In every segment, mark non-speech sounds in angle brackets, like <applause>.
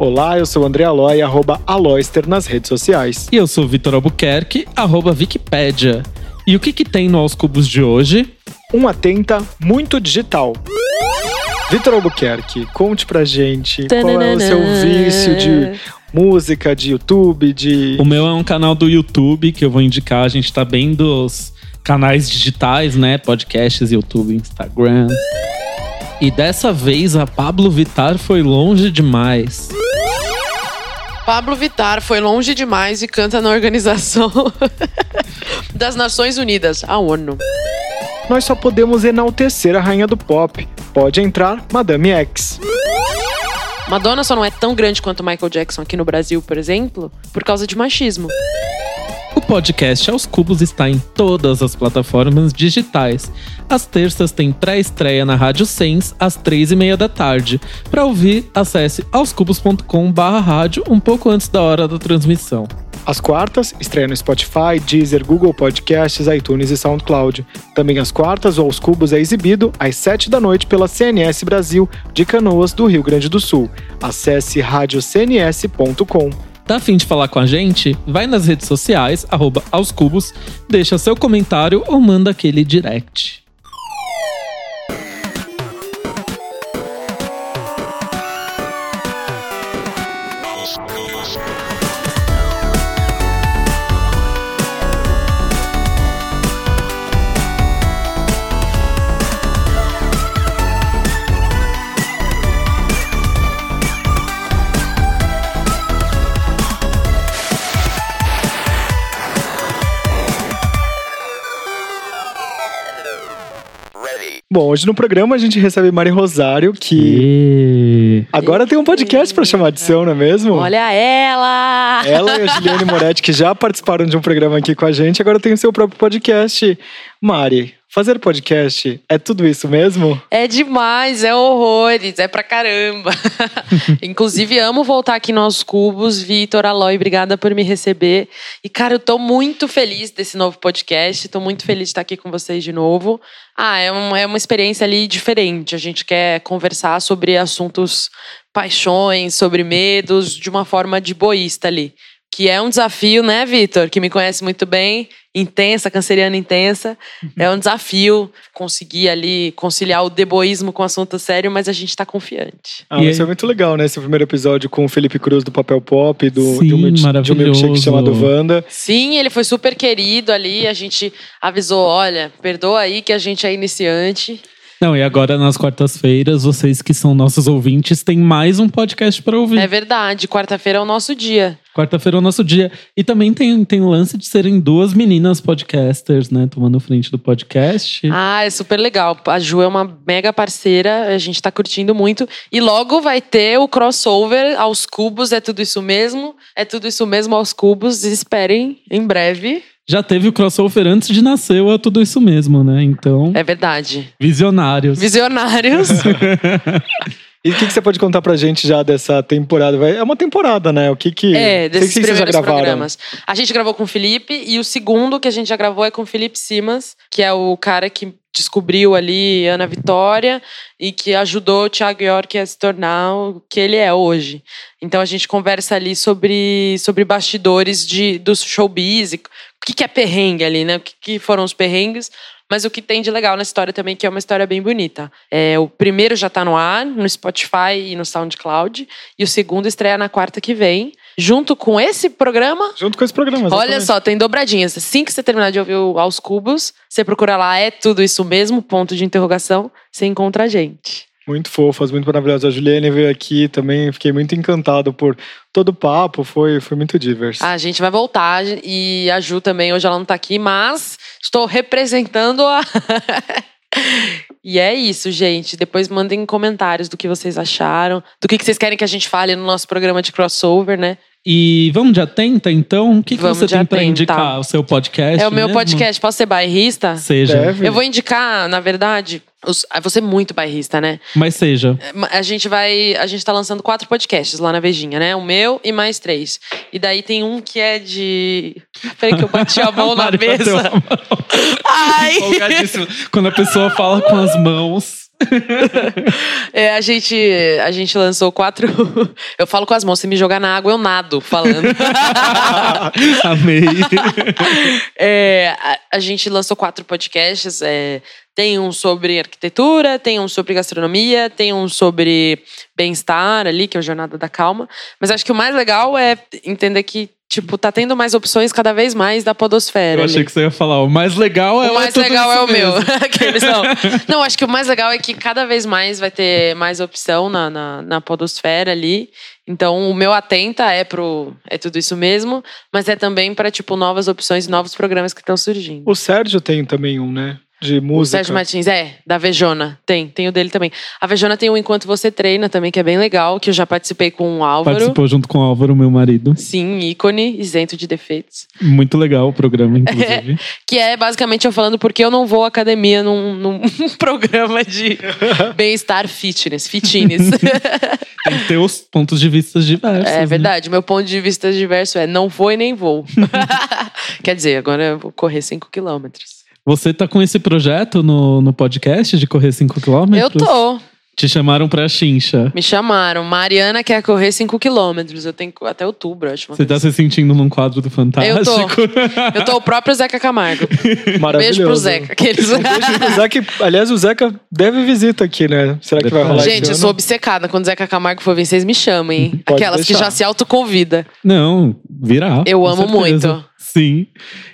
Olá, eu sou o André Aloy, arroba Aloyster nas redes sociais. E eu sou o Vitor Albuquerque, arroba Wikipédia. E o que, que tem no Aos Cubos de hoje? Um atenta muito digital. Vitor Albuquerque, conte pra gente qual é o seu vício de música, de YouTube, de. O meu é um canal do YouTube que eu vou indicar. A gente tá bem dos canais digitais, né? Podcasts, YouTube, Instagram. E dessa vez a Pablo Vitar foi longe demais. Pablo Vitar foi longe demais e canta na Organização <laughs> das Nações Unidas, a ONU. Nós só podemos enaltecer a rainha do pop. Pode entrar, Madame X. Madonna só não é tão grande quanto Michael Jackson aqui no Brasil, por exemplo, por causa de machismo. Podcast Aos Cubos está em todas as plataformas digitais. Às terças tem pré-estreia na Rádio Sens, às três e meia da tarde. Para ouvir, acesse aoscubos.com um pouco antes da hora da transmissão. Às quartas, estreia no Spotify, Deezer, Google Podcasts, iTunes e SoundCloud. Também às quartas, o Aos Cubos é exibido às sete da noite pela CNS Brasil, de Canoas, do Rio Grande do Sul. Acesse radiocns.com. Tá afim de falar com a gente? Vai nas redes sociais, arroba aos cubos, deixa seu comentário ou manda aquele direct. Bom, hoje no programa a gente recebe Mari Rosário, que E... agora tem um podcast pra chamar de seu, não é mesmo? Olha ela! Ela e a Juliane Moretti, que já participaram de um programa aqui com a gente, agora tem o seu próprio podcast. Mari, fazer podcast é tudo isso mesmo? É demais, é horrores, é pra caramba. <laughs> Inclusive, amo voltar aqui nos Cubos. Vitor, Aloy, obrigada por me receber. E, cara, eu tô muito feliz desse novo podcast. Tô muito feliz de estar aqui com vocês de novo. Ah, é, um, é uma experiência ali diferente. A gente quer conversar sobre assuntos, paixões, sobre medos, de uma forma de boísta ali. Que é um desafio, né, Vitor? Que me conhece muito bem, intensa, canceriana intensa. É um desafio conseguir ali conciliar o deboísmo com o assunto sério, mas a gente tá confiante. Ah, isso é muito legal, né? Esse primeiro episódio com o Felipe Cruz do Papel Pop, do, Sim, de, um, de um milkshake chamado Wanda. Sim, ele foi super querido ali. A gente avisou: olha, perdoa aí que a gente é iniciante. Não, e agora nas quartas-feiras, vocês que são nossos ouvintes, têm mais um podcast para ouvir. É verdade, quarta-feira é o nosso dia. Quarta-feira é o nosso dia. E também tem, tem o lance de serem duas meninas podcasters, né? Tomando frente do podcast. Ah, é super legal. A Ju é uma mega parceira, a gente tá curtindo muito. E logo vai ter o crossover aos cubos, é tudo isso mesmo. É tudo isso mesmo aos cubos. Esperem em breve. Já teve o crossover antes de nascer, é tudo isso mesmo, né? Então, É verdade. visionários. Visionários. <laughs> E o que, que você pode contar pra gente já dessa temporada? É uma temporada, né? O que que. É, desses que primeiros gravaram. programas. A gente gravou com o Felipe e o segundo que a gente já gravou é com o Felipe Simas, que é o cara que descobriu ali Ana Vitória e que ajudou o Thiago York a se tornar o que ele é hoje. Então a gente conversa ali sobre, sobre bastidores de, do showbiz, e o que, que é perrengue ali, né? O que, que foram os perrengues. Mas o que tem de legal na história também, que é uma história bem bonita. É, o primeiro já tá no ar, no Spotify e no SoundCloud. E o segundo estreia na quarta que vem. Junto com esse programa. Junto com esse programa. Olha exatamente. só, tem dobradinhas. Assim que você terminar de ouvir o Aos Cubos, você procura lá, é tudo isso mesmo, ponto de interrogação, você encontra a gente. Muito fofas, muito maravilhosas. A Juliane veio aqui também, fiquei muito encantado por todo o papo, foi, foi muito diverso. A gente vai voltar e a Ju também, hoje ela não tá aqui, mas estou representando a. <laughs> E é isso, gente. Depois mandem comentários do que vocês acharam, do que vocês querem que a gente fale no nosso programa de crossover, né? E vamos de atenta, então? O que, que você tem pra atenta. indicar? O seu podcast? É o meu mesmo? podcast. Posso ser bairrista? Seja. Deve. Eu vou indicar, na verdade, os, ah, você é muito bairrista, né? Mas seja. A gente vai. A gente tá lançando quatro podcasts lá na Vejinha, né? O meu e mais três. E daí tem um que é de. Peraí que eu bati a <laughs> mão na mesa. a mão. Ai! Quando a pessoa fala com as mãos. <laughs> É, a gente, a gente lançou quatro. <laughs> Eu falo com as mãos, se me jogar na água, eu nado falando. <laughs> Amei. É, a, a gente lançou quatro podcasts. é, tem um sobre arquitetura, tem um sobre gastronomia, tem um sobre bem-estar ali, que é o Jornada da Calma. Mas acho que o mais legal é entender que, tipo, tá tendo mais opções cada vez mais da podosfera. Eu ali. achei que você ia falar, o mais legal é O mais tudo legal isso é o meu. <laughs> Aqueles <laughs> não. Não, acho que o mais legal é que cada vez mais vai ter mais opção na, na, na podosfera ali. Então, o meu atenta é pro. É tudo isso mesmo, mas é também para tipo, novas opções e novos programas que estão surgindo. O Sérgio tem também um, né? De O música. Sérgio Martins, é, da Vejona. Tem, tem o dele também. A Vejona tem o Enquanto Você Treina também, que é bem legal, que eu já participei com o Álvaro. Participou junto com o Álvaro, meu marido. Sim, ícone, isento de defeitos. Muito legal o programa, <laughs> inclusive. Que é basicamente eu falando porque eu não vou à academia num, num <laughs> programa de <laughs> bem-estar fitness, fitness. Tem que ter os pontos de vista diversos. É né? verdade, meu ponto de vista diverso é não vou e nem vou. Quer dizer, agora eu vou correr 5 quilômetros. Você tá com esse projeto no, no podcast de correr 5 km? Eu tô. Te chamaram pra chincha. Me chamaram. Mariana quer correr 5 quilômetros. Eu tenho que- até outubro, acho. Você tá se sentindo num quadro do Fantástico? Eu tô. <laughs> Eu tô o próprio Zeca Camargo. Maravilhoso. Beijo pro Zeca. Aqueles... Beijo pro Zeca. Aliás, o Zeca deve visita aqui, né? Será que vai rolar Gente, esse eu ano? sou obcecada. Quando o Zeca Camargo for vir, vocês me chamem, hein? Pode Aquelas que deixar. já se autoconvida. Não, virá. Eu amo certeza. muito. Sim.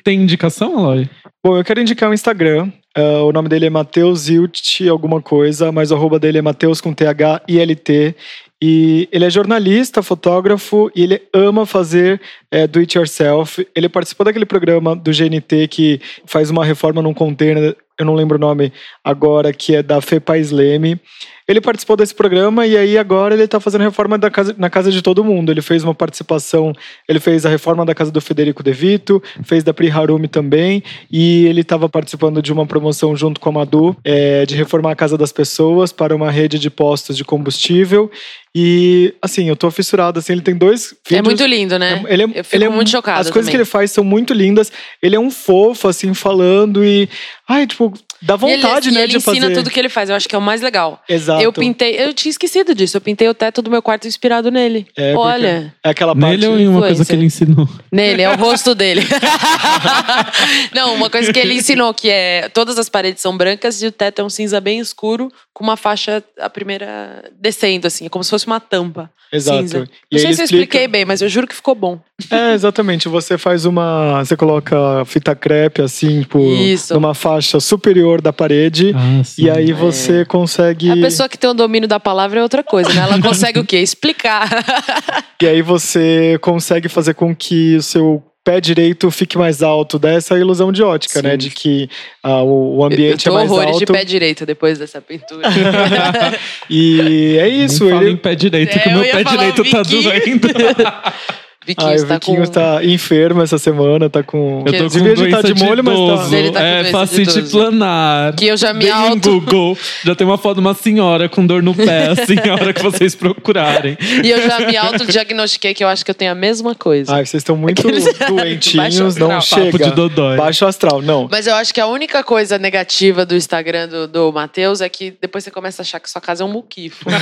Tem indicação, Aloy? Bom, eu quero indicar um Instagram. Ah, o nome dele é Matheus Ilt alguma coisa, mas o arroba dele é Matheus com T-H-I-L-T. E ele é jornalista, fotógrafo, e ele ama fazer é, do it yourself. Ele participou daquele programa do GNT que faz uma reforma num container, eu não lembro o nome agora, que é da Fepa Leme. Ele participou desse programa e aí agora ele está fazendo reforma da casa, na casa de todo mundo. Ele fez uma participação, ele fez a reforma da casa do Federico De Vito, fez da Pri Harumi também, e ele estava participando de uma promoção junto com a Madu é, de reformar a casa das pessoas para uma rede de postos de combustível. E assim, eu tô fissurado, assim, ele tem dois É vídeos. muito lindo, né? É- ele é, eu fico ele é muito chocada As coisas também. que ele faz são muito lindas. Ele é um fofo, assim, falando e. Ai, tipo, dá E ele- vontade, e né, ele de ensina fazer. tudo que ele faz. Eu acho que é o mais legal. Exato. Eu pintei, eu tinha esquecido disso. Eu pintei o teto do meu quarto inspirado nele. É, Olha, É aquela parte. Nele ou em uma coisa que ele ensinou? nele, é o rosto dele. <laughs> Não, uma coisa que ele ensinou que é todas as paredes são brancas e o teto é um cinza bem escuro com uma faixa a primeira descendo assim, como se fosse uma tampa. Exato. Cinza. E Não aí sei ele se eu explica- expliquei bem, mas eu juro que ficou bom. É, exatamente. Você faz uma. Você coloca fita crepe, assim, tipo, Isso. numa faixa superior da parede. Ah. E aí você consegue. A pessoa que tem o domínio da palavra é outra coisa, né? Ela consegue o quê? Explicar. <laughs> E aí você consegue fazer com que o seu pé direito fique mais alto. Dá essa ilusão de ótica, Sim. né? De que ah, o, o Eu ambiente tô é mais horrores alto. de pé direito depois dessa pintura. <laughs> E é isso. Nem fala Ele... em pé direito, É, que o eu meu pé direito tá Vicky. doendo. <laughs> Viquinho Ah, o está Viquinho com... tá enfermo essa semana, tá com. Eu tô com Devia doença estar de molho, mas tá. Ele tá é de facite planar. Que eu já me Bem auto... Google. Já tem uma foto de uma senhora com dor no pé, <laughs> assim, a hora que vocês procurarem. E eu já me autodiagnostiquei que eu acho que eu tenho a mesma coisa. Ai, vocês estão muito Aqueles- <laughs> doentinhos, não astral. Papo chega. de dodói. Baixo astral, não. Mas eu acho que a única coisa negativa do Instagram do, do Matheus é que depois você começa a achar que sua casa é um muquifo. <laughs>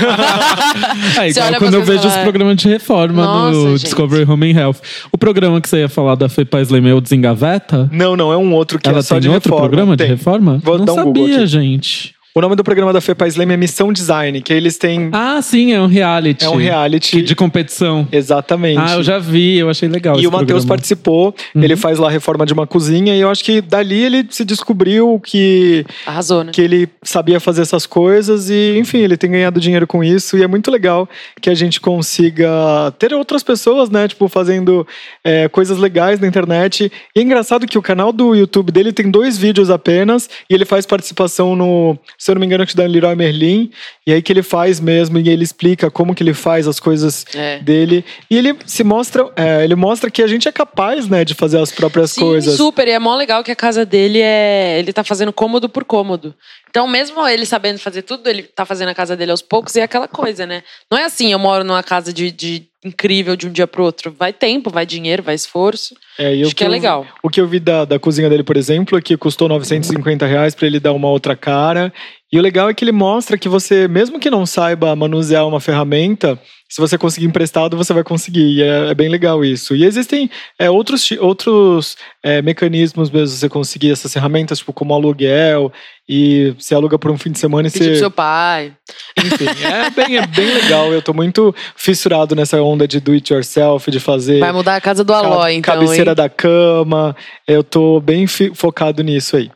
É igual quando eu vejo os fala, programas de reforma Nossa, no gente. Discovery Home and Health. O programa que você ia falar da Fê Paz Leme é o Desengaveta? Não, não, é um outro que Ela é só tem de outro reforma. programa de Tem. reforma? Vou Não um sabia, gente. O nome do programa da FEPAS Leme é Missão Design, que eles têm. Ah, sim, é um reality. é um reality. De competição. Exatamente. Ah, eu já vi, eu achei legal E esse o Matheus participou, Uhum. ele faz lá a reforma de uma cozinha, e eu acho que dali ele se descobriu que, Arrasou, né? que ele sabia fazer essas coisas, e enfim, ele tem ganhado dinheiro com isso, e é muito legal que a gente consiga ter outras pessoas, né, tipo, fazendo é, coisas legais na internet. E é engraçado que o canal do YouTube dele tem dois vídeos apenas, e ele faz participação no, se eu não me engano, acho que da Leroy Merlin, e aí que ele faz mesmo, e ele explica como que ele faz as coisas É. dele. E ele se mostra, é, ele mostra que a gente é capaz, né, de fazer as próprias Sim, coisas. super. E é mó legal que a casa dele é. Ele tá fazendo cômodo por cômodo. Então, mesmo ele sabendo fazer tudo, ele tá fazendo a casa dele aos poucos e é aquela coisa, né? Não é assim, eu moro numa casa de, de incrível de um dia pro outro. Vai tempo, vai dinheiro, vai esforço. É, Acho que é eu- legal. O que eu vi da, da cozinha dele, por exemplo, é que custou 950 reais pra ele dar uma outra cara. E o legal é que ele mostra que você, mesmo que não saiba manusear uma ferramenta, se você conseguir emprestado, você vai conseguir. E é, é bem legal isso. E existem é, outros, outros é, mecanismos mesmo de você conseguir essas ferramentas, tipo como aluguel, e você aluga por um fim de semana e Pedir pro você. seu pai. Enfim, é bem, é bem legal. Eu tô muito fissurado nessa onda de do it yourself, de fazer. Vai mudar a casa do Ca- Aloy, então, cabeceira da cama. Eu tô bem focado nisso aí.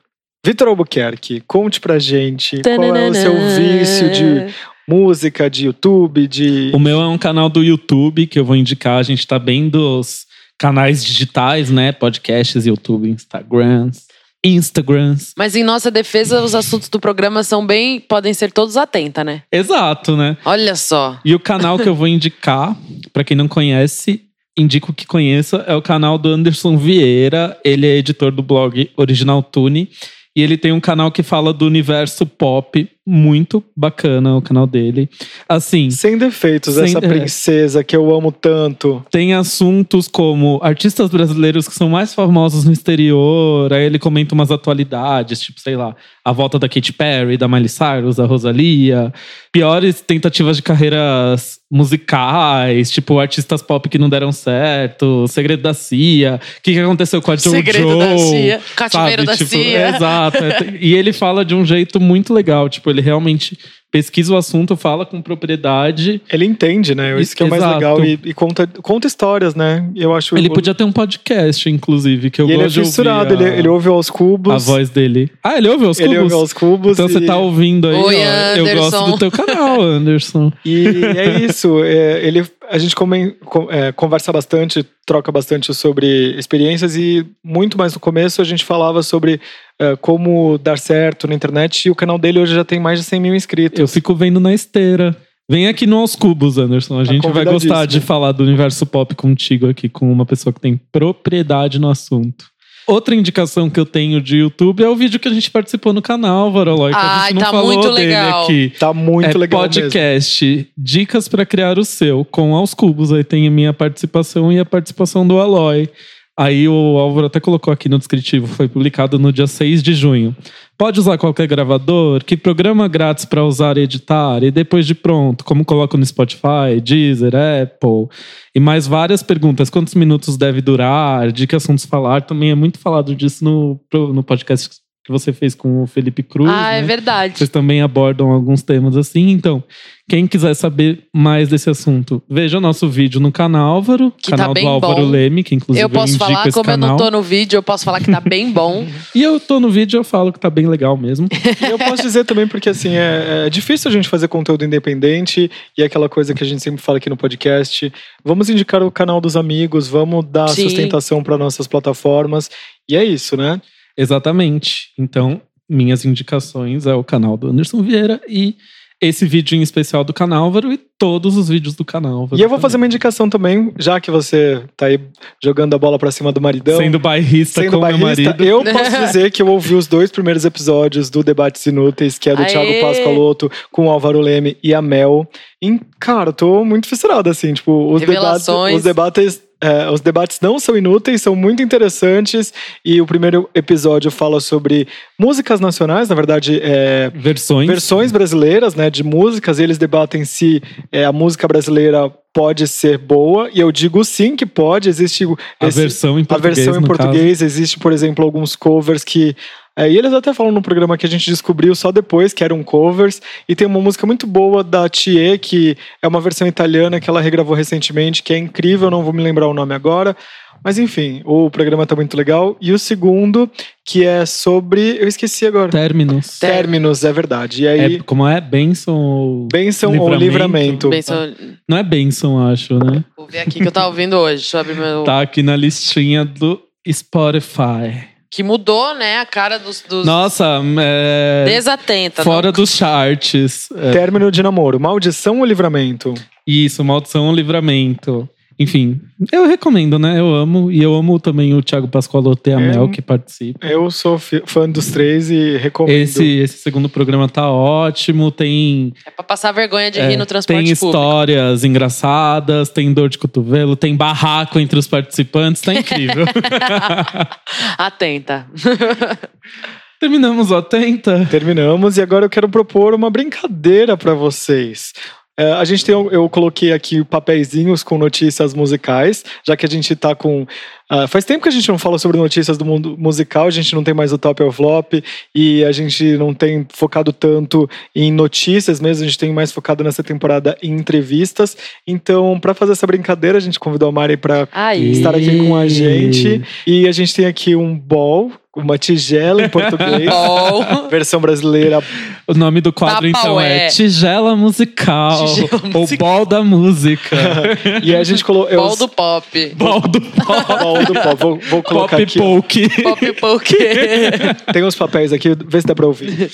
Vitor Albuquerque, conte pra gente qual é o seu vício de música, de YouTube, de. O meu é um canal do YouTube que eu vou indicar. A gente tá bem dos canais digitais, né? Podcasts, YouTube, Instagrams, Instagrams. Mas em nossa defesa, os assuntos do programa são bem. podem ser todos atenta, né? Exato, né? Olha só. E o canal que eu vou indicar, pra quem não conhece, indico que conheça, é o canal do Anderson Vieira. Ele é editor do blog Original Tune. E ele tem um canal que fala do universo pop, muito bacana o canal dele. Assim, Sem defeitos, Sem- essa é. princesa que eu amo tanto. tem assuntos como artistas brasileiros que são mais famosos no exterior. Aí ele comenta umas atualidades, tipo, sei lá, a volta da Katy Perry, da Miley Cyrus, da Rosalia. Piores tentativas de carreiras musicais, tipo, artistas pop que não deram certo, Segredo da Cia, o que, que aconteceu com a Jojo. Segredo da Cia, Cativeiro da tipo, Cia. Exato. E ele fala de um jeito muito legal, tipo, ele realmente pesquisa o assunto, fala com propriedade. Ele entende, né? Isso que é o mais Exato. legal. E, e conta, conta histórias, né? Eu acho Ele o- podia ter um podcast, inclusive, que eu E ele é gosto de ouvir fissurado, a, ele, ele ouve aos cubos. a voz dele. Ah, ele ouve aos Ele cubos? ouve aos cubos. Então você e- tá ouvindo aí, Oi, ó. Eu gosto do teu canal, Anderson. E é isso. é, ele, a gente come- com- é, conversa bastante, troca bastante sobre experiências e muito mais no começo a gente falava sobre é, como dar certo na internet e o canal dele hoje já tem mais de 100 mil inscritos. Eu fico vendo na esteira. Vem aqui no Aos Cubos, Anderson. A gente vai gostar de falar do universo pop contigo aqui, com uma pessoa que tem propriedade no assunto. Outra indicação que eu tenho de YouTube é o vídeo que a gente participou no canal, a Ai, tá falou muito dele legal. aqui. Tá muito é legal mesmo. podcast Dicas para criar o seu com aos cubos. Aí tem a minha participação e a participação do Aloy. Aí o Álvaro até colocou aqui no descritivo, foi publicado no dia 6 de junho. Pode usar qualquer gravador? Que programa grátis para usar e editar? E depois de pronto, como coloco no Spotify, Deezer, Apple? E mais várias perguntas. Quantos minutos deve durar? De que assuntos falar? Também é muito falado disso no, no podcast que você fez com o Felipe Cruz. Ah, é né? verdade. Vocês também abordam alguns temas assim. Então, quem quiser saber mais desse assunto, veja o nosso vídeo no canal Álvaro, Que tá canal bem do Álvaro bom. Leme, que inclusive Eu posso indico falar, esse como eu canal. não tô no vídeo, eu posso falar que tá bem bom. <laughs> E eu tô no vídeo, eu falo que tá bem legal mesmo. <laughs> E eu posso dizer também porque assim é, é difícil a gente fazer conteúdo independente e é aquela coisa que a gente sempre fala aqui no podcast. Vamos indicar o canal dos amigos, vamos dar Sim. sustentação para nossas plataformas e é isso, né? Exatamente. Então, minhas indicações é o canal do Anderson Vieira e esse vídeo em especial do canal Álvaro e todos os vídeos do canal Álvaro. E eu vou fazer também. uma indicação também, já que você tá aí jogando a bola para cima do maridão. Sendo bairrista Sendo com meu bairrista, marido. eu <laughs> posso dizer que eu ouvi os dois primeiros episódios do Debates Inúteis, que é do Aê! Thiago Pascoaloto com o Álvaro Leme e a Mel. E, cara, eu tô muito fissurado, assim, tipo, os debates, Revelações. os debates. É, os debates não são inúteis, são muito interessantes. E o primeiro episódio fala sobre músicas nacionais, na verdade, é, Versões. versões brasileiras, né, de músicas. E eles debatem se é, a música brasileira pode ser boa. E eu digo sim que pode. Existe A esse- versão em a português. versão em português. Existe, por exemplo, alguns covers que. É, e eles até falam no programa que a gente descobriu só depois que eram covers. E tem uma música muito boa da Thier, que é uma versão italiana que ela regravou recentemente, que é incrível, não vou me lembrar o nome agora. Mas enfim, o programa tá muito legal. E o segundo, que é sobre. Eu esqueci agora. Términos. Términos, é verdade. E aí, É, como é? Benção ou. bênção ou livramento. Bem, só- Não é benção, acho, né? Vou ver aqui que eu tava ouvindo hoje. Deixa eu abrir meu. Tá aqui na listinha do Spotify. Que mudou, né, a cara dos. dos... Nossa, é. Desatenta. Fora não- dos charts. É, Término de namoro. Maldição ou livramento? isso, maldição ou livramento. Enfim, eu recomendo, né? Eu amo. E eu amo também o Thiago Pascoalote e a É. Mel que participa. Eu sou fã dos três e recomendo. Esse, esse segundo programa tá ótimo. Tem, É pra passar vergonha de é, rir no transporte tem público. histórias engraçadas, tem dor de cotovelo, tem barraco entre os participantes. Tá incrível. <laughs> Atenta. <laughs> Terminamos o Atenta. Terminamos e agora eu quero propor uma brincadeira para vocês. É, a gente tem, eu coloquei aqui papeizinhos com notícias musicais, já que a gente tá com. Ah, faz tempo que a gente não fala sobre notícias do mundo musical, a gente não tem mais o top ou flop e a gente não tem focado tanto em notícias mesmo, a gente tem mais focado nessa temporada em entrevistas. Então, para fazer essa brincadeira, a gente convidou a Mari para estar aqui com a gente e a gente tem aqui um ball, uma tigela em português. <laughs> Versão brasileira O nome do quadro, então, é. Tigela Musical. Tigela ou Bol da Música. <laughs> E a gente colocou. Bol do pop. Bol do Pop. Bol do pop. Vou, vou colocar Pop aqui. Poke. Pop poke. <laughs> Tem uns papéis aqui, vê se dá pra ouvir.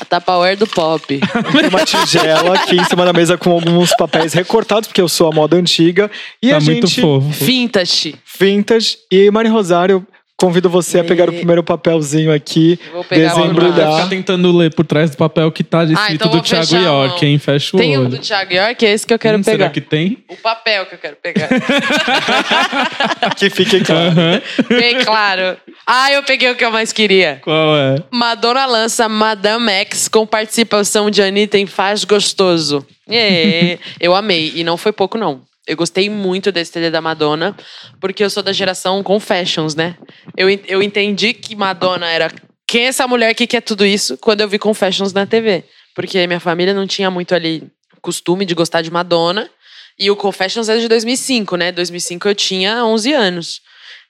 A Tupperware do pop. Tem uma tigela aqui em cima da mesa com alguns papéis recortados, porque eu sou a moda antiga. E Tá a muito gente. fofo. Vintage. Vintage. E Mari Rosário, convido você a pegar o E- primeiro papelzinho aqui. Vou pegar desembrulhar. ficar tentando ler por trás do papel que tá escrito então do vou Thiago. York, hein? Fecha o Tem um olho. do Thiago York, é esse que eu quero Hum, pegar. Será que tem? O papel que eu quero pegar. <laughs> Que fique <laughs> claro. Aham. Bem claro. Ah, eu peguei o que eu mais queria. Qual é? Madonna lança Madame X com participação de Anitta em Faz Gostoso. É, eu amei. E não foi pouco, não. Eu gostei muito desse CD da Madonna, porque eu sou da geração Confessions, né? Eu, eu entendi que Madonna era. Quem é essa mulher que quer tudo isso quando eu vi Confessions na TV? Porque minha família não tinha muito ali costume de gostar de Madonna. E o Confessions é de 2005, né? 2005 eu tinha 11 anos.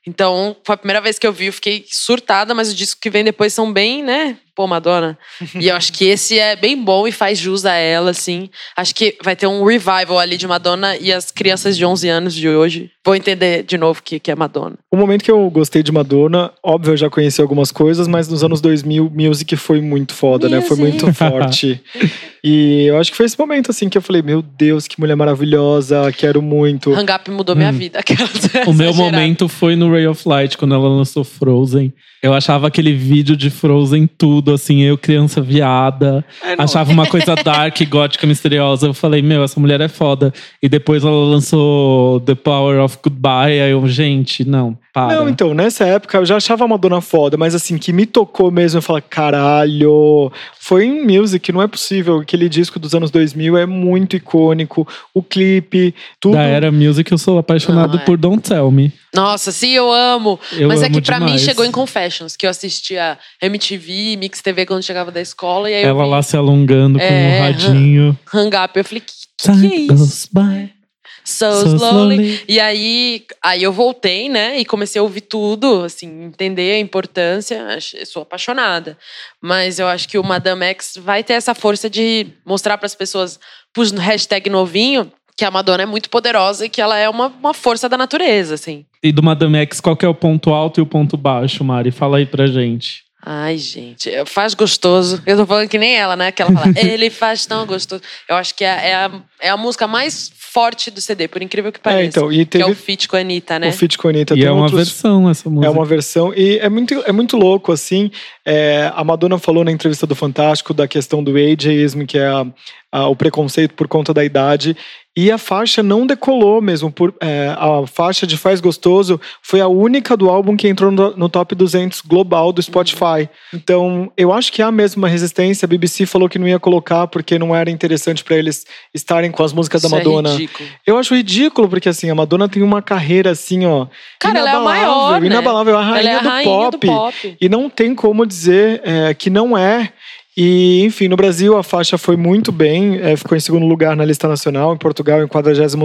Então, foi a primeira vez que eu vi, eu fiquei surtada, mas os discos que vem depois são bem, né? Pô, Madonna. e eu acho que esse é bem bom e faz jus a ela, assim. Acho que vai ter um revival ali de Madonna e as crianças de 11 anos de hoje vão entender de novo o que, que é Madonna. O momento que eu gostei de Madonna, óbvio, eu já conheci algumas coisas, mas nos anos 2000, Music foi muito foda, né? Foi Music. muito forte. <laughs> e eu acho que foi esse momento, assim, que eu falei, meu Deus, que mulher maravilhosa, quero muito. Hang Up mudou minha vida. Aquelas <laughs> O meu momento foi no Ray of Light, quando ela lançou Frozen. Eu achava aquele vídeo de Frozen tudo, assim, eu criança viada. achava uma coisa <laughs> dark, gótica, misteriosa. Eu falei, meu, essa mulher é foda. E depois ela lançou The Power of Goodbye. Aí eu, gente, não, para. Não, então, nessa época eu já achava a Madonna foda, mas assim, que me tocou mesmo, eu falei, caralho, foi em Music, não é possível. Aquele disco dos anos 2000 é muito icônico, o clipe, tudo. Da era music, eu sou apaixonado Não, é. por Don't Tell Me. Nossa, sim, eu amo. Eu Mas é amo que pra mim demais. chegou em Confessions, que eu assistia MTV, Mix TV quando chegava da escola. E aí eu Ela vi lá se alongando com É, um radinho. Hang Up. Eu falei, que, que, que é isso? goes by So, so slowly. slowly. E aí, aí eu voltei, né? E comecei a ouvir tudo, assim, entender a importância. Eu Sou apaixonada. Mas eu acho que o Madame X vai ter essa força de mostrar para as pessoas, pus no hashtag novinho, que a Madonna é muito poderosa e que ela é uma, uma força da natureza, assim. E do Madame X, qual que é o ponto alto e o ponto baixo, Mari? Fala aí pra gente. Ai, gente, é- faz gostoso. Eu tô falando que nem ela, né? Que ela fala, <laughs> ele faz tão gostoso. Eu acho que é, é a, é a música mais forte do CD, por incrível que pareça. então, e Que é teve o feat com a Anitta, né? o feat com a Anitta. e é uma outros- versão essa música. É uma versão e é muito, é muito louco, assim. É, a Madonna falou na entrevista do Fantástico da questão do ageism, que é a- a- o preconceito por conta da idade. E a faixa não decolou mesmo. Por, é, a faixa de Faz Gostoso foi a única do álbum que entrou no, no top 200 global do Spotify. Então, eu acho que há mesmo uma resistência. A BBC falou que não ia colocar porque não era interessante para eles estarem com as músicas da Isso Madonna. É ridículo. Eu acho ridículo, porque assim, a Madonna tem uma carreira assim, ó. Cara, ela é a maior, né? Inabalável, a rainha, ela é a do, rainha pop, do pop. E não tem como dizer é, que não é. E, enfim, no Brasil a faixa foi muito bem, é, ficou em segundo lugar na lista nacional, em Portugal em 47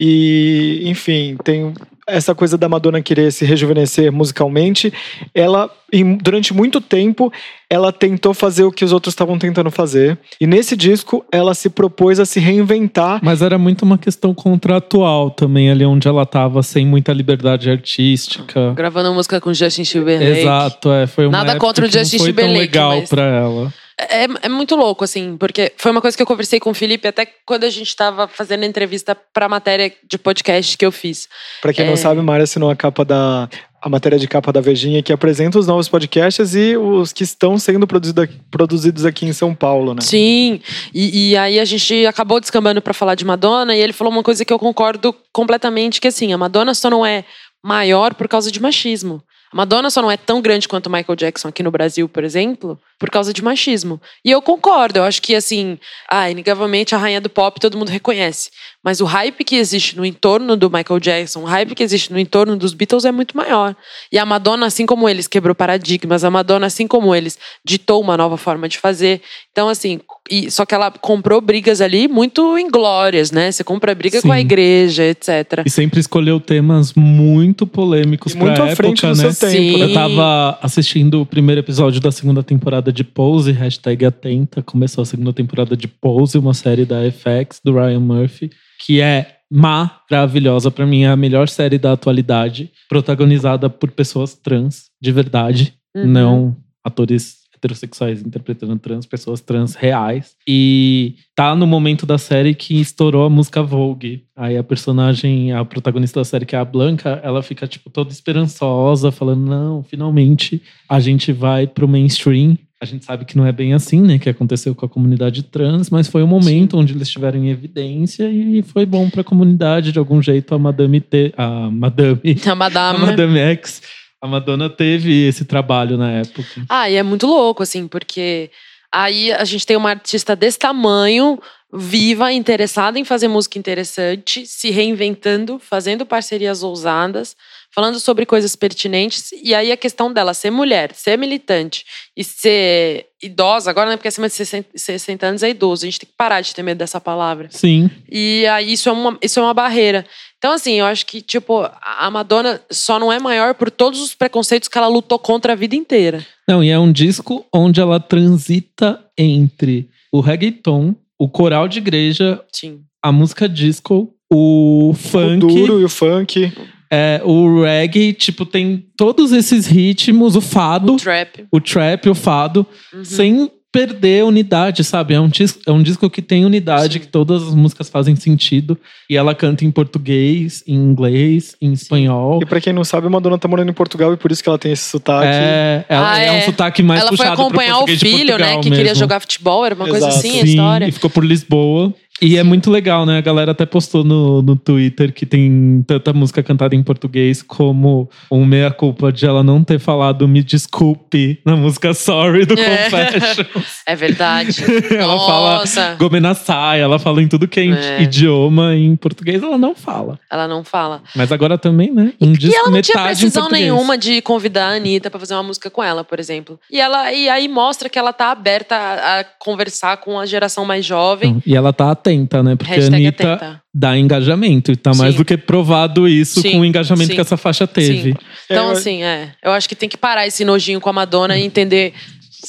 e, enfim, tem essa coisa da Madonna querer se rejuvenescer musicalmente. Ela, em- durante muito tempo, ela tentou fazer o que os outros estavam tentando fazer. E nesse disco, ela se propôs a se reinventar Mas era muito uma questão contratual também, ali onde ela tava sem muita liberdade artística. Gravando música com Justin Timberlake. Exato, é. Foi uma Nada época contra o que não Justin foi tão Timberlake, legal mas- pra ela. É, é muito louco, assim, porque foi uma coisa que eu conversei com o Felipe até quando a gente estava fazendo a entrevista pra matéria de podcast que eu fiz. Pra quem É. não sabe, Mari assinou a capa da. A matéria de capa da Vejinha que apresenta os novos podcasts e os que estão sendo produzido produzidos aqui em São Paulo, né? Sim, e, e aí a gente acabou descambando pra falar de Madonna e ele falou uma coisa que eu concordo completamente, que assim, a Madonna só não é maior por causa de machismo. A Madonna só não é tão grande quanto o Michael Jackson aqui no Brasil, por exemplo, por causa de machismo. E eu concordo, eu acho que assim, ah, inegavelmente a rainha do pop todo mundo reconhece. Mas o hype que existe no entorno do Michael Jackson, o hype que existe no entorno dos Beatles é muito maior. E a Madonna, assim como eles, quebrou paradigmas. A Madonna, assim como eles, ditou uma nova forma de fazer. Então, assim, e- só que ela comprou brigas ali muito inglórias, né? Você compra briga com a Sim. igreja, etc. E sempre escolheu temas muito polêmicos E muito à frente época, do né? seu tempo. Sim. né? Eu tava assistindo o primeiro episódio da segunda temporada de Pose, hashtag atenta. Começou a segunda temporada de Pose, uma série da FX, do Ryan Murphy, que é maravilhosa. Pra mim, é a melhor série da atualidade, protagonizada por pessoas trans, de verdade, Uhum. não atores heterossexuais interpretando trans, pessoas trans reais. E tá no momento da série que estourou a música Vogue. Aí a personagem, a protagonista da série, que é a Blanca, ela fica, tipo, toda esperançosa, falando: não, finalmente a gente vai pro mainstream. A gente sabe que não é bem assim, né? Que aconteceu com a comunidade trans, mas foi um momento onde eles estiveram em evidência e foi bom pra comunidade, de algum jeito, a Madame T. A Madame. A A Madame. Madame X. A Madonna teve esse trabalho na época. Ah, e é muito louco, assim, porque aí a gente tem uma artista desse tamanho, viva, interessada em fazer música interessante, se reinventando, fazendo parcerias ousadas, falando sobre coisas pertinentes. E aí a questão dela ser mulher, ser militante e ser idosa, agora, né? Porque acima de 60, 60 anos é idoso. A gente tem que parar de ter medo dessa palavra. Sim. E aí isso é uma, isso é uma barreira. Então, assim, eu acho que, tipo, a Madonna só não é maior por todos os preconceitos que ela lutou contra a vida inteira. Não, e é um disco onde ela transita entre o reggaeton, o coral de igreja, Sim. a música disco, o O funk, duro e o funk. É, o reggae, tipo, tem todos esses ritmos, o fado, Trap. o trap, o fado, Uhum. sem perder a unidade, sabe? É um, disco, é um disco que tem unidade, Sim. que todas as músicas fazem sentido. E ela canta em português, em inglês, em espanhol. E pra quem não sabe, a Madonna tá morando em Portugal e por isso que ela tem esse sotaque. É, ela, Ah, é um é. sotaque mais ela foi puxado pro acompanhar o filho, né? Que queria mesmo. jogar futebol, era uma coisa Exato. assim, a Sim, história. e ficou por Lisboa. E é muito legal, né? A galera até postou no, no Twitter que tem tanta música cantada em português como um meia-culpa de ela não ter falado me desculpe na música Sorry do É. Confessions. <laughs> É verdade. <laughs> ela fala Nossa. Gomenassai, ela fala em tudo que é, É. idioma, em português ela não fala. Ela não fala. Mas agora também, né? Um E ela não tinha precisão nenhuma de convidar a Anitta pra fazer uma música com ela, por exemplo. E, ela, e aí mostra que ela tá aberta a, a conversar com a geração mais jovem. E ela tá atenta, né? Porque a Hashtag Anitta atenta. dá engajamento. E tá mais Sim. do que provado isso Sim, com o engajamento sim. que essa faixa teve. Sim. Então, É, assim, é. Eu acho que tem que parar esse nojinho com a Madonna e entender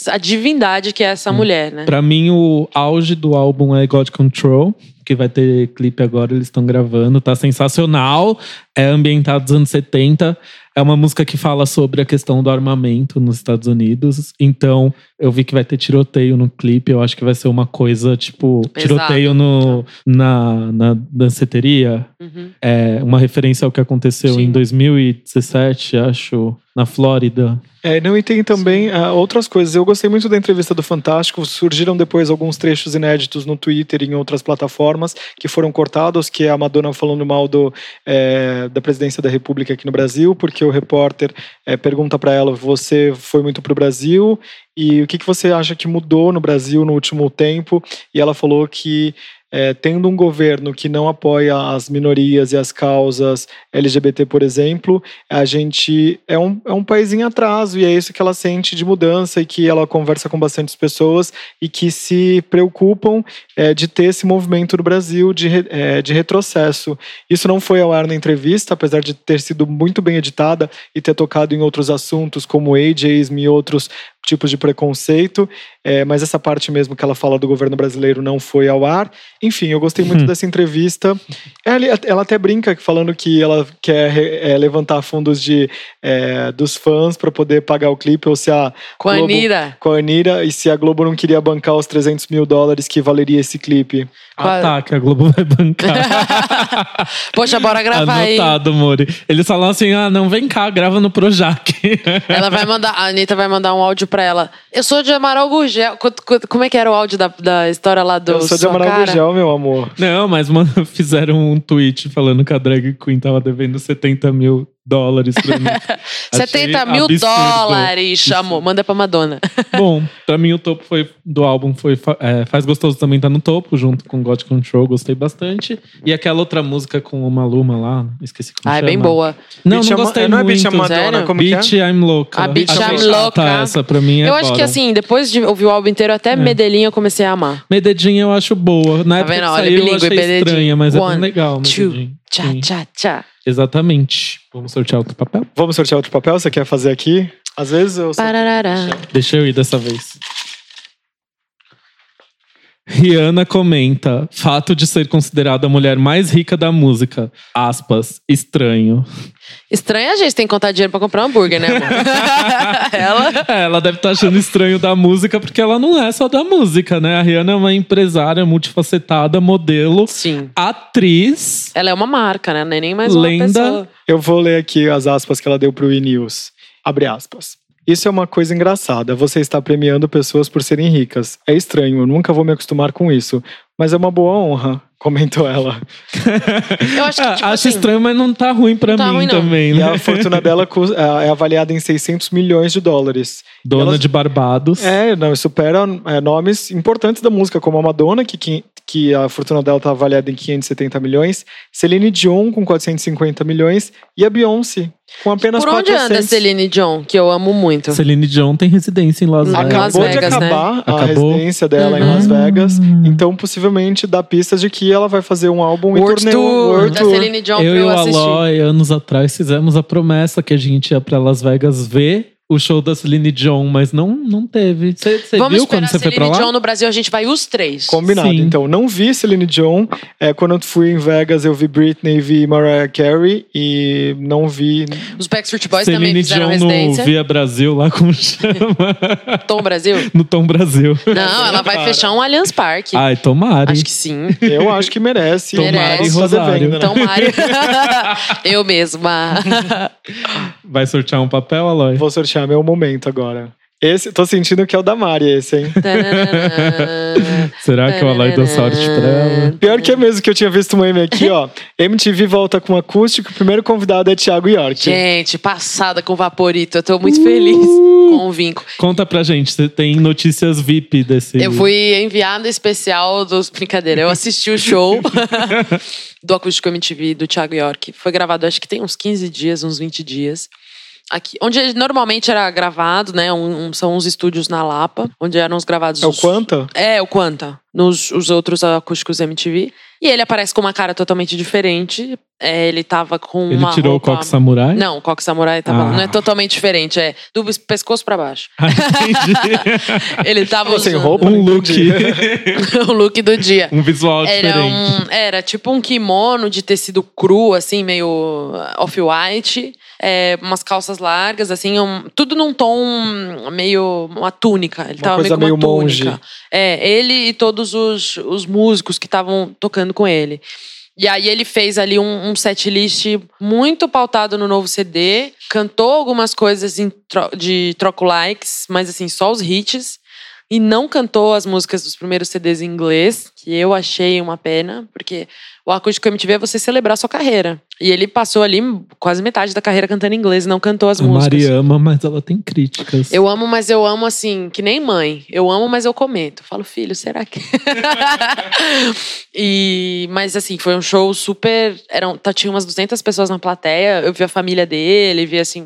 a divindade que é essa mulher, né? Pra mim, o auge do álbum é God Control, que vai ter clipe agora, eles estão gravando, tá sensacional. É ambientado nos anos 70. É uma música que fala sobre a questão do armamento nos Estados Unidos. Então, eu vi que vai ter tiroteio no clipe. Eu acho que vai ser uma coisa tipo Pesado. tiroteio no, na, na danceteria. Uhum. É uma referência ao que aconteceu Sim. em 2017, acho, na Flórida. É, não, e tem também ah, outras coisas. Eu gostei muito da entrevista do Fantástico. Surgiram depois alguns trechos inéditos no Twitter e em outras plataformas que foram cortados, que é a Madonna falando mal do, é, da presidência da República aqui no Brasil, porque o repórter é, pergunta para ela: você foi muito para o Brasil e o que, que você acha que mudou no Brasil no último tempo? E ela falou que é, tendo um governo que não apoia as minorias e as causas LGBT, por exemplo, a gente é um, é um país em atraso e é isso que ela sente de mudança e que ela conversa com bastantes pessoas e que se preocupam é, de ter esse movimento no Brasil de, é, de retrocesso. Isso não foi ao ar na entrevista, apesar de ter sido muito bem editada e ter tocado em outros assuntos como ageism e outros tipos de preconceito, é, mas essa parte mesmo que ela fala do governo brasileiro não foi ao ar. Enfim, eu gostei muito Hum. dessa entrevista. Ela, ela até brinca falando que ela quer é, levantar fundos de, é, dos fãs para poder pagar o clipe, ou se a Com a Globo- Anira. com a Anira, e se a Globo não queria bancar os 300 mil dólares que valeria esse clipe. Ah, tá, que a Globo vai bancar. <laughs> Poxa, bora gravar aí. Anotado, Mori. Eles falam assim: ah, não, vem cá, grava no Projac. Ela vai mandar, a Anitta vai mandar um áudio pra ela. Eu sou de Amaral Gurgel. Co- co- Como é que era o áudio da, da história lá do eu sou de Amaral Cara? Gurgel, meu amor. Não, mas mano, <laughs> fizeram um tweet falando que a drag queen tava devendo 70 mil dólares pra mim. 70 <laughs> Achei mil absurdo. dólares, chamou. Manda pra Madonna. <laughs> Bom, pra mim o topo foi do álbum foi é, Faz Gostoso também tá no topo, junto com God Control, gostei bastante. E aquela outra música com o Maluma lá, esqueci como Ah, é chama. bem boa. Não, Beach não Ama- gostei não é muito. Beach Madonna, Sério? como que é? Beach I'm Louca. A Beach Achei I'm Louca. Essa pra mim é eu acho que bottom. assim, depois de ouvir o álbum inteiro, até Medellín eu comecei a amar. Medellín eu acho boa. Na Tá época vendo? que Olha, saiu eu bilíngue, achei Medellín. estranha, mas é One, bem legal. two, Medellín. Tchá, Sim, tchá, tchá. Exatamente. Vamos sortear outro papel? Vamos sortear outro papel? Você quer fazer aqui? Às vezes eu. Pararará. Deixa eu ir dessa vez. Rihanna comenta: fato de ser considerada a mulher mais rica da música. Aspas, estranho. Estranho a gente tem que contar dinheiro pra comprar um hambúrguer, né, amor? <laughs> Ela. É, ela deve estar achando estranho da música, porque ela não é só da música, né? A Rihanna é uma empresária multifacetada, modelo, Sim. atriz. Ela é uma marca, né? Não é nem mais uma Lenda. pessoa. Eu vou ler aqui as aspas que ela deu pro E-News. Abre aspas. Isso é uma coisa engraçada. Você está premiando pessoas por serem ricas. É estranho, eu nunca vou me acostumar com isso. Mas é uma boa honra, <laughs> comentou ela. Eu acho que, Ah, tipo acho assim, estranho, mas não tá ruim pra tá mim ruim, não. também, E né? a fortuna <laughs> dela cus- é avaliada em 600 milhões de dólares. Dona ela- de Barbados. É, não, supera é, nomes importantes da música, como a Madonna, que, que, que a fortuna dela está avaliada em 570 milhões, Celine Dion com 450 milhões e a Beyoncé com apenas Por onde 400. anda Celine Dion, que eu amo muito? Celine Dion tem residência em Las Em Vegas. Las Acabou Vegas, de né? acabar a Acabou? residência dela em. Las Vegas, então possivelmente dá pistas de que ela vai fazer um álbum World turnê. Tour da Tour. Celine Dion eu pra e eu o assistir. Aloy, anos atrás, fizemos a promessa que a gente ia pra Las Vegas ver o show da Celine Dion, mas não, não teve. Você Vamos viu esperar quando você foi pra Celine lá? Dion no Brasil, a gente vai os três. Combinado. Sim. Então, não vi Celine Dion. É, quando eu fui em Vegas, eu vi Britney, vi Mariah Carey e não vi. Os Backstreet Boys também Celine fizeram Dion residência. Via Brasil, lá como chama? <laughs> Tom Brasil? no Tom Brasil. Não, ela vai fechar um Allianz Parque. Ai, tomara. Acho que sim. Eu acho que merece. Tomara Merece. e Tá Rosário. devendo, né? Então, Mário. <laughs> <laughs> eu mesma. Vai sortear um papel, Aloy? Vou sortear meu momento agora. Esse, tô sentindo que é o da Mari, esse, hein? <laughs> Será que o Aloy deu sorte pra ela? Pior que é mesmo que eu tinha visto um meme aqui, ó. <laughs> MTV volta com acústico. O primeiro convidado é Thiago York. Gente, passada com vaporito. Eu tô muito feliz Uh! com o vinco. Conta pra gente, você tem notícias VIP desse. Eu fui enviada especial dos. Brincadeira, eu assisti o show <laughs> do Acústico MTV do Thiago York. Foi gravado, acho que tem uns 15 dias, uns 20 dias. Aqui, onde normalmente era gravado, né? um- um- são uns estúdios na Lapa, onde eram os gravados. É o os- Quanta? É, o Quanta. Nos os outros acústicos MTV. E ele aparece com uma cara totalmente diferente. É, ele tava com Ele uma tirou roupa... o coque samurai? Não, o coque samurai tava... Ah. não é totalmente diferente. É do pescoço pra baixo. Ah, entendi. <laughs> Ele tava sem usando roupa? um look. o <laughs> look do dia. um visual Era, diferente. um, era tipo um kimono de tecido cru, assim, meio off-white. É, umas calças largas, assim, um- tudo num tom meio. uma túnica. Ele Uma tava coisa meio meio túnica. monge. É, ele e todos os, os músicos que estavam tocando com ele. E aí ele fez ali um, um muito pautado no novo CD, cantou algumas coisas tro- de troco likes, mas assim, só os hits. E não cantou as músicas dos primeiros CDs em inglês, que eu achei uma pena, porque o acústico MTV é você celebrar a sua carreira. E ele passou ali quase metade da carreira cantando inglês e não cantou as A músicas. Mari ama, mas ela tem críticas. Eu amo, mas eu amo assim, que nem mãe. Eu amo, mas eu comento. Falo, filho, será que. <laughs> e, mas assim, foi um show super. Eram, tá, tinha umas 200 pessoas na plateia. Eu vi a família dele, vi assim.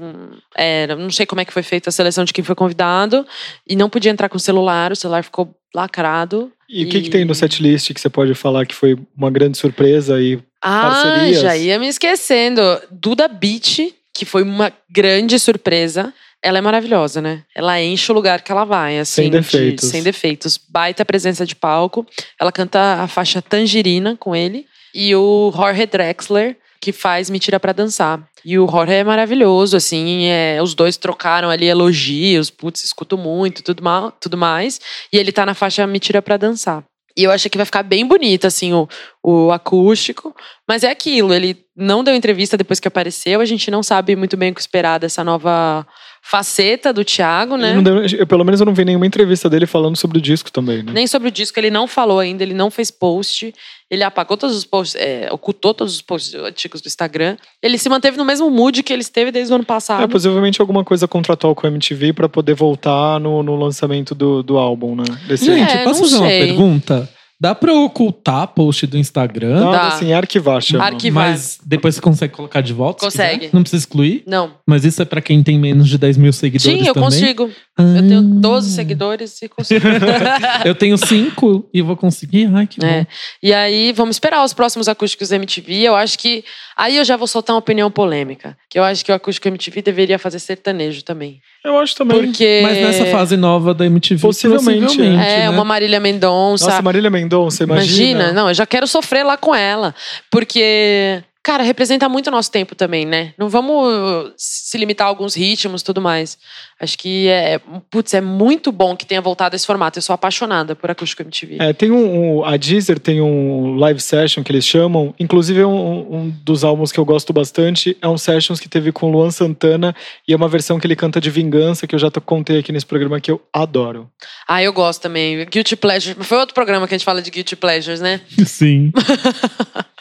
Era, não sei como é que foi feita a seleção de quem foi convidado. E não podia entrar com o celular, o celular ficou lacrado. E o que, que tem no setlist que você pode falar que foi uma grande surpresa e Ah, Parcerias. já ia me esquecendo. Duda Beat que foi uma grande surpresa. Ela é maravilhosa, né? Ela enche o lugar que ela vai, assim. Sem de- defeitos. sem defeitos. Baita presença de palco. Ela canta a faixa Tangerina com ele. E o Jorge Drexler, que faz Me Tira Pra Dançar. E o Jorge é maravilhoso, assim. é, os dois trocaram ali elogios. Putz, escuto muito, tudo, mal, tudo mais. E ele tá na faixa Me Tira Pra Dançar. E eu achei que vai ficar bem bonito, assim, o, o acústico. Mas é aquilo, ele não deu entrevista depois que apareceu. A gente não sabe muito bem o que esperar dessa nova faceta do Thiago, né? Deu- eu, pelo menos eu não vi nenhuma entrevista dele falando sobre o disco também, né? Nem sobre o disco, ele não falou ainda, ele não fez post. Ele apagou todos os posts, é, ocultou todos os posts antigos do Instagram. Ele se manteve no mesmo mood que ele esteve desde o ano É, passado. possivelmente alguma coisa contratual com a MTV pra poder voltar no, no lançamento do, do álbum, né? Desse Gente, É, posso não fazer uma pergunta? Dá pra ocultar post do Instagram? Nada Dá. assim, arquivar chama. Arquivar. Mas depois você consegue colocar de volta? se Consegue. Não precisa excluir? Não. Mas isso é pra quem tem menos de 10 mil seguidores Sim, eu também? consigo. Ah. Eu tenho 12 seguidores e consigo. <laughs> Eu tenho 5 e vou conseguir. Ai, que É. bom. E aí, vamos esperar os próximos acústicos da MTV. Eu acho que. Aí eu já vou soltar uma opinião polêmica. Que eu acho que o acústico MTV deveria fazer sertanejo também. Eu acho também. Porque. Mas nessa fase nova da MTV, Possivelmente, É, né? uma Marília Mendonça. Nossa, Marília Mendonça, imagina. Imagina, não, eu já quero sofrer lá com ela. Porque, cara, representa muito o nosso tempo também, né? Não vamos se limitar a alguns ritmos e tudo mais. Acho que é, putz, é muito bom que tenha voltado esse formato. Eu sou apaixonada por acústico MTV. É, tem um, um- A Deezer tem um live session que eles chamam. Inclusive, é um, um dos álbuns que eu gosto bastante é um sessions que teve com Luan Santana e é uma versão que ele canta de vingança, que eu já contei aqui nesse programa que eu adoro. Ah, eu gosto também. Guilty Pleasure. Foi outro programa que a gente fala de Guilty Pleasures, né? Sim. <laughs>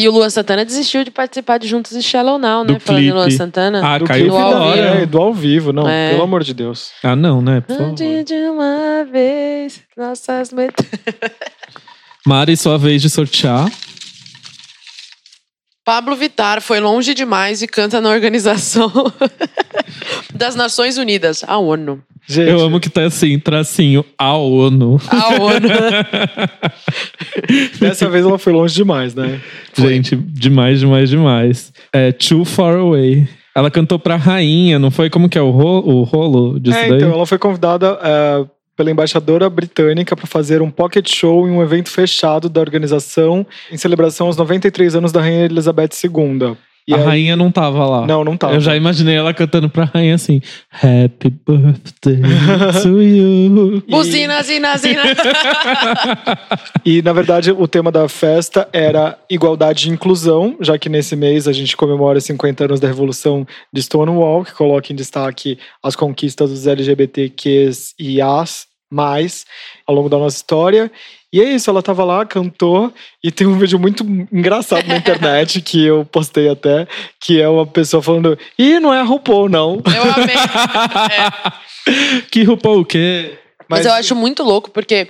E o Luan Santana desistiu de participar de Juntos e Shallow Now, né? Do Falando em Luan clipe. Santana. Ah, do caiu clipe ao da- vivo. é, do ao vivo, não, É. pelo amor de Deus. Ah, não, né? Por favor. Antes de uma vez, nossas metas. Mari, sua vez de sortear. Pablo Vittar foi longe demais e canta na Organização <laughs> das Nações Unidas, a ONU. Gente, Eu amo que tá assim, tracinho, a ONU. A ONU. <laughs> dessa vez ela foi longe demais, né? Gente, demais, demais, demais. É Too Far Away. Ela cantou pra rainha, não foi? Como que é o rolo, o rolo disso É, daí? então, ela foi convidada é, pela embaixadora britânica para fazer um pocket show em um evento fechado da organização em celebração aos 93 anos da Rainha Elizabeth II. E a aí- rainha não tava lá. Não, não tava. Eu já imaginei ela cantando pra rainha assim: Happy birthday <laughs> to you. Buzina, zina, zina. E, na verdade, o tema da festa era igualdade e inclusão, já que nesse mês a gente comemora 50 anos da Revolução de Stonewall, que coloca em destaque as conquistas dos LGBTQs e as mais ao longo da nossa história. E é isso, ela tava lá, cantou, e tem um vídeo muito engraçado na internet, <laughs> que eu postei até, que é uma pessoa falando, ih, não é a RuPaul, não. Eu amei. <laughs> É. que RuPaul o quê? Mas, eu acho muito louco, porque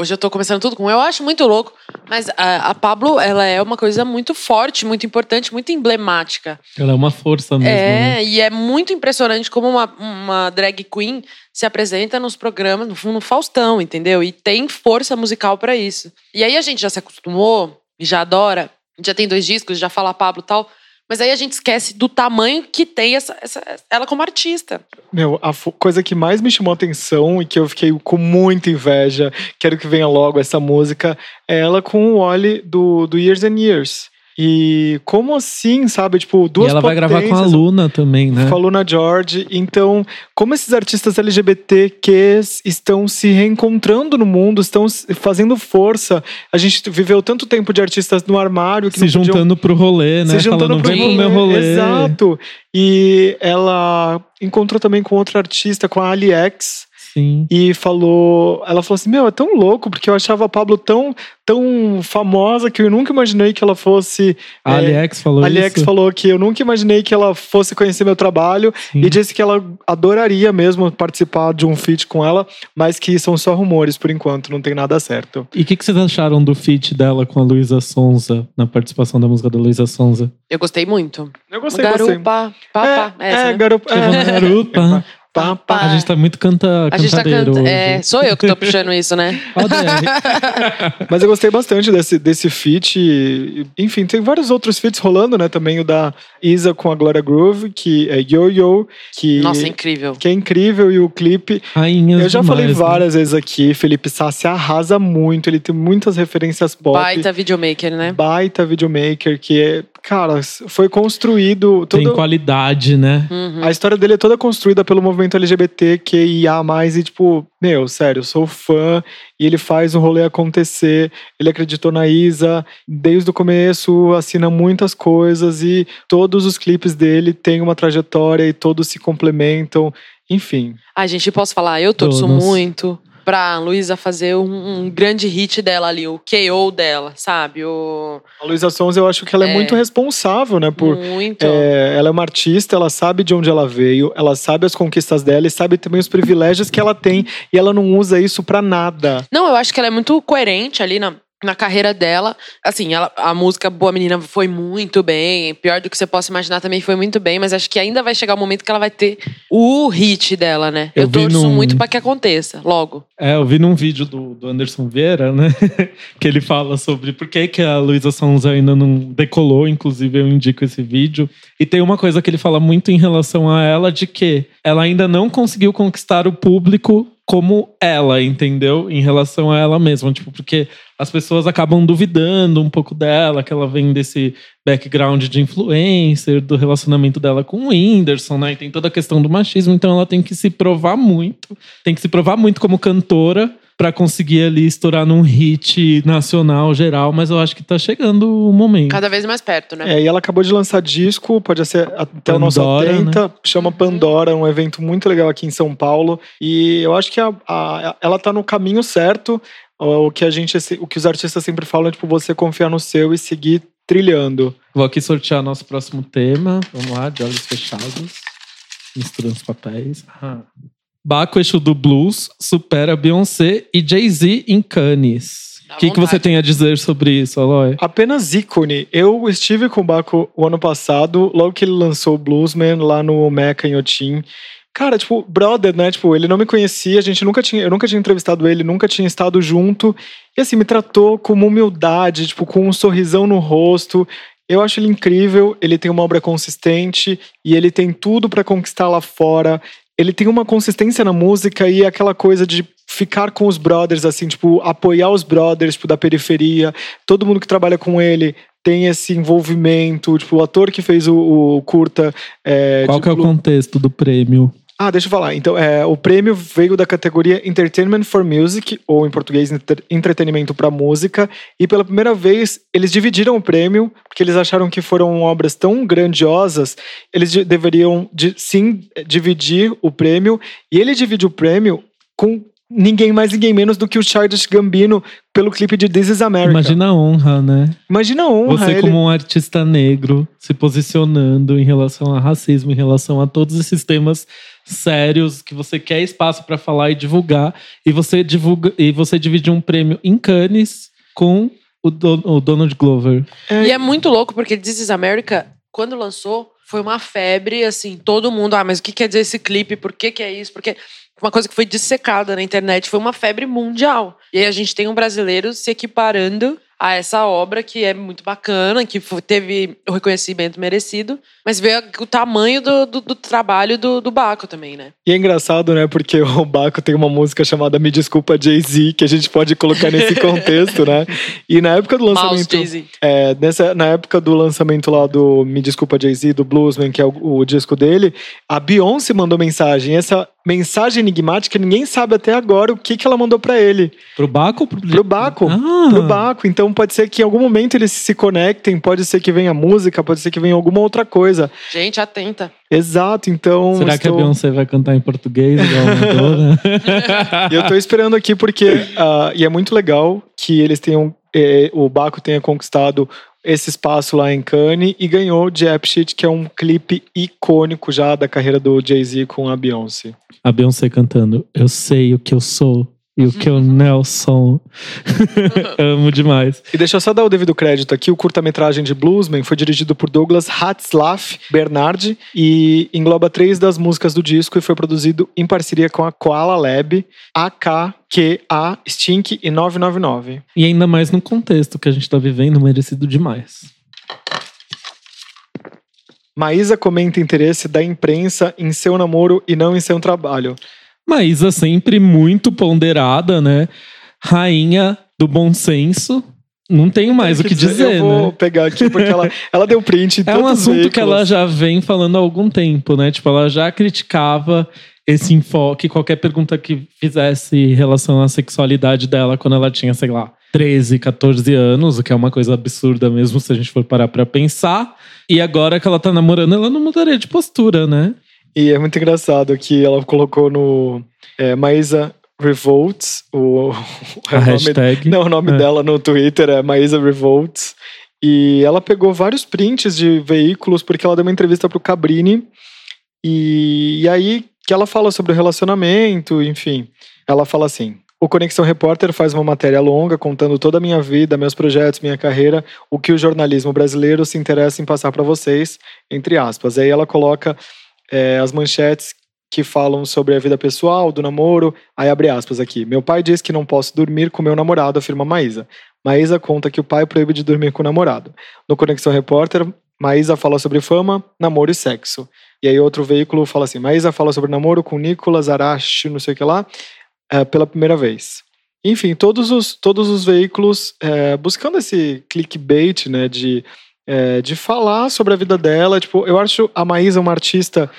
hoje eu tô começando tudo com eu acho muito louco. Mas a, a Pablo, ela é uma coisa muito forte, muito importante, muito emblemática. Ela é uma força mesmo. é, né? e é muito impressionante como uma, uma drag queen se apresenta nos programas, no, no Faustão, entendeu? E tem força musical pra isso. E aí a gente já se acostumou, já adora, já tem dois discos, já fala Pablo e tal. Mas aí a gente esquece do tamanho que tem essa, essa- ela como artista. Meu, a coisa que mais me chamou atenção e que eu fiquei com muita inveja, quero que venha logo essa música, é ela com o Oli do, do Years and Years. E como assim, sabe? Tipo, duas e ela vai gravar com a Luna também, né? Com a Luna George. Então, como esses artistas LGBTQs estão se reencontrando no mundo, estão fazendo força. A gente viveu tanto tempo de artistas no armário que Se podiam juntando pro rolê, né? se juntando Falando, pro vem pro meu rolê. rolê. Exato. E ela encontrou também com outra artista, com a AliEx, Sim. e falou. Ela falou assim: Meu, é tão louco, porque eu achava a Pablo tão, tão famosa que eu nunca imaginei que ela fosse. A é, Aliex falou a Aliex isso. falou que eu nunca imaginei que ela fosse conhecer meu trabalho Sim. e disse que ela adoraria mesmo participar de um feat com ela, mas que são só rumores por enquanto, não tem nada certo. E o que, que vocês acharam do feat dela com a Luísa Sonza, na participação da música da Luísa Sonza? Eu gostei muito. Eu gostei, gostei. Garupa, papá. É, essa, é, né? garupa. É. garupa. <laughs> pá, pá. A gente tá muito canta, A gente tá hoje. É, sou eu que tô puxando isso, né? <laughs> <laughs> Mas eu gostei bastante desse, desse feat. Enfim, tem vários outros feats rolando, né? Também o da Isa com a Gloria Groove, que é Yo Yo, que, Nossa, incrível. que é incrível. E o clipe. Rainhas Eu já demais, falei né? várias vezes aqui, Felipe Sassi arrasa muito, ele tem muitas referências pop. Baita videomaker, né? baita videomaker, que é, cara, foi construído. Tem qualidade, né? Uhum. a história dele é toda construída pelo movimento LGBTQIA, e tipo, meu, sério, eu sou fã e ele faz o rolê acontecer. Ele acreditou na Isa desde o começo, assina muitas coisas e todos os clipes dele têm uma trajetória e todos se complementam. Enfim, Ai, gente, posso falar? Eu torço Todos. muito pra Luísa fazer um, um grande hit dela ali, o KO dela, sabe? O... a Luísa Sons eu acho que ela é, É. muito responsável, né, por Muito. É, ela é uma artista, ela sabe de onde ela veio, ela sabe as conquistas dela e sabe também os privilégios que ela tem e ela não usa isso pra nada. Não, eu acho que ela é muito coerente ali na, na carreira dela. Assim, ela, a música Boa Menina foi muito bem. Pior do que você possa imaginar também foi muito bem. Mas acho que ainda vai chegar o momento que ela vai ter o hit dela, né? Eu Eu, torço num- muito pra que aconteça, logo. É, eu vi num vídeo do, do Anderson Vieira, né? <laughs> que ele fala sobre por que, que a Luísa Sons ainda não decolou. Inclusive, eu indico esse vídeo. E tem uma coisa que ele fala muito em relação a ela, de que ela ainda não conseguiu conquistar o público como ela, entendeu? Em relação a ela mesma. Tipo, porque as pessoas acabam duvidando um pouco dela, que ela vem desse background de influencer, do relacionamento dela com o Whindersson, né? E tem toda a questão do machismo, então ela tem que se provar muito, tem que se provar muito como cantora pra conseguir ali estourar num hit nacional geral, mas eu acho que tá chegando o momento. Cada vez mais perto, né? É, e ela acabou de lançar disco, pode ser até o nosso Pandora, 80, chama Uhum. Pandora, um evento muito legal aqui em São Paulo. E eu acho que a- a- ela tá no caminho certo. O que a gente, o que os artistas sempre falam é tipo você confiar no seu e seguir trilhando. Vou aqui sortear nosso próximo tema. Vamos lá, de olhos fechados. Misturando os papéis. Ah. Baco Exu do Blues supera Beyoncé e Jay-Z em Cannes. O que, que você tem a dizer sobre isso, Aloy? Apenas ícone. Eu estive com o Baco o ano passado, logo que ele lançou o Bluesman lá no Meca em Otim. Cara, tipo, brother, né? Tipo, ele não me conhecia, a gente nunca tinha, eu nunca tinha entrevistado ele, nunca tinha estado junto. E assim, me tratou com uma humildade, tipo, com um sorrisão no rosto. Eu acho ele incrível, ele tem uma obra consistente e ele tem tudo pra conquistar lá fora. Ele tem uma consistência na música e aquela coisa de ficar com os brothers, assim, tipo, apoiar os brothers, tipo, da periferia. Todo mundo que trabalha com ele tem esse envolvimento. Tipo, o ator que fez o, o curta. É, Qual que é o contexto do prêmio? Ah, deixa eu falar. Então, é, o prêmio veio da categoria Entertainment for Music, ou em português, Entre- Entretenimento para Música. E pela primeira vez, eles dividiram o prêmio, porque eles acharam que foram obras tão grandiosas, eles de- deveriam, de- sim, dividir o prêmio. E ele divide o prêmio com ninguém mais, ninguém menos do que o Childish Gambino, pelo clipe de This is America. Imagina a honra, né? Imagina a honra. Você, ele- como um artista negro, se posicionando em relação a racismo, em relação a todos esses temas sérios que você quer espaço para falar e divulgar, e você divulga e você divide um prêmio em Cannes com o, Don- o Donald Glover. É, E é muito louco, porque This is America, quando lançou, foi uma febre, assim, todo mundo, ah, mas o que quer dizer esse clipe? Por que que é isso? Porque uma coisa que foi dissecada na internet, foi uma febre mundial. E aí a gente tem um brasileiro se equiparando a essa obra que é muito bacana, que teve o reconhecimento merecido, mas vê o tamanho do, do, do trabalho do, do Baco também, né? E é engraçado, né? Porque <laughs> o Baco tem uma música chamada Me Desculpa Jay-Z, que a gente pode colocar nesse <laughs> contexto, né? E na época do Mouse lançamento. Jay-Z. É, nessa, na época do lançamento lá do Me Desculpa Jay-Z, do Bluesman, que é o, o disco dele, a Beyoncé mandou mensagem. Essa mensagem enigmática, ninguém sabe até agora o que, que ela mandou pra ele. Pro Baco? Pro, Pro Baco. Ah, Pro Baco. Então pode ser que em algum momento eles se conectem, pode ser que venha música, pode ser que venha alguma outra coisa. Gente, atenta. Exato, então. Será que a estou- Beyoncé vai cantar em português? <laughs> E eu tô esperando aqui porque. ah, e é muito legal que eles tenham. Eh, o Baco tenha conquistado esse espaço lá em Cannes e ganhou de Shit, que é um clipe icônico já da carreira do Jay-Z com a Beyoncé. a Beyoncé cantando Eu sei o que eu sou E o que o Nelson. <laughs> Amo demais. E deixa eu só dar o devido crédito aqui: o curta-metragem de Bluesman foi dirigido por Douglas Hatzlaff Bernard e engloba três das músicas do disco e foi produzido em parceria com a Koala Lab, AKQA, Stink e 999. E ainda mais no contexto que a gente tá vivendo, merecido demais. Maísa comenta interesse da imprensa em seu namoro e não em seu trabalho. Maísa sempre muito ponderada, né? Rainha do bom senso. Não tenho mais o que dizer, Eu vou né? pegar aqui porque ela, <laughs> ela deu print É um assunto que veículos. ela já vem falando há algum tempo, né? Tipo, ela já criticava esse enfoque, qualquer pergunta que fizesse em relação à sexualidade dela quando ela tinha, sei lá, 13, 14 anos, o que é uma coisa absurda mesmo se a gente for parar pra pensar. E agora que ela tá namorando, ela não mudaria de postura, né? E é muito engraçado que ela colocou no é, Maísa Revolts, o, <laughs> A o nome- hashtag. Não, o nome É. dela no Twitter é Maísa Revolts. E ela pegou vários prints de veículos porque ela deu uma entrevista pro Cabrini. E, e aí que ela fala sobre o relacionamento, enfim. Ela fala assim: o Conexão Repórter faz uma matéria longa contando toda a minha vida, meus projetos, minha carreira, o que o jornalismo brasileiro se interessa em passar para vocês, entre aspas. Aí ela coloca é, as manchetes que falam sobre a vida pessoal, do namoro. Aí abre aspas aqui. Meu pai diz que não posso dormir com meu namorado, afirma Maísa. Maísa conta que o pai proíbe de dormir com o namorado. No Conexão Repórter, Maísa fala sobre fama, namoro e sexo. E aí outro veículo fala assim, Maísa fala sobre namoro com Nicolas Arashi, não sei o que lá, é, pela primeira vez. Enfim, todos os, todos os veículos é, buscando esse clickbait, né, de, é, de falar sobre a vida dela. Tipo, eu acho a Maísa uma artista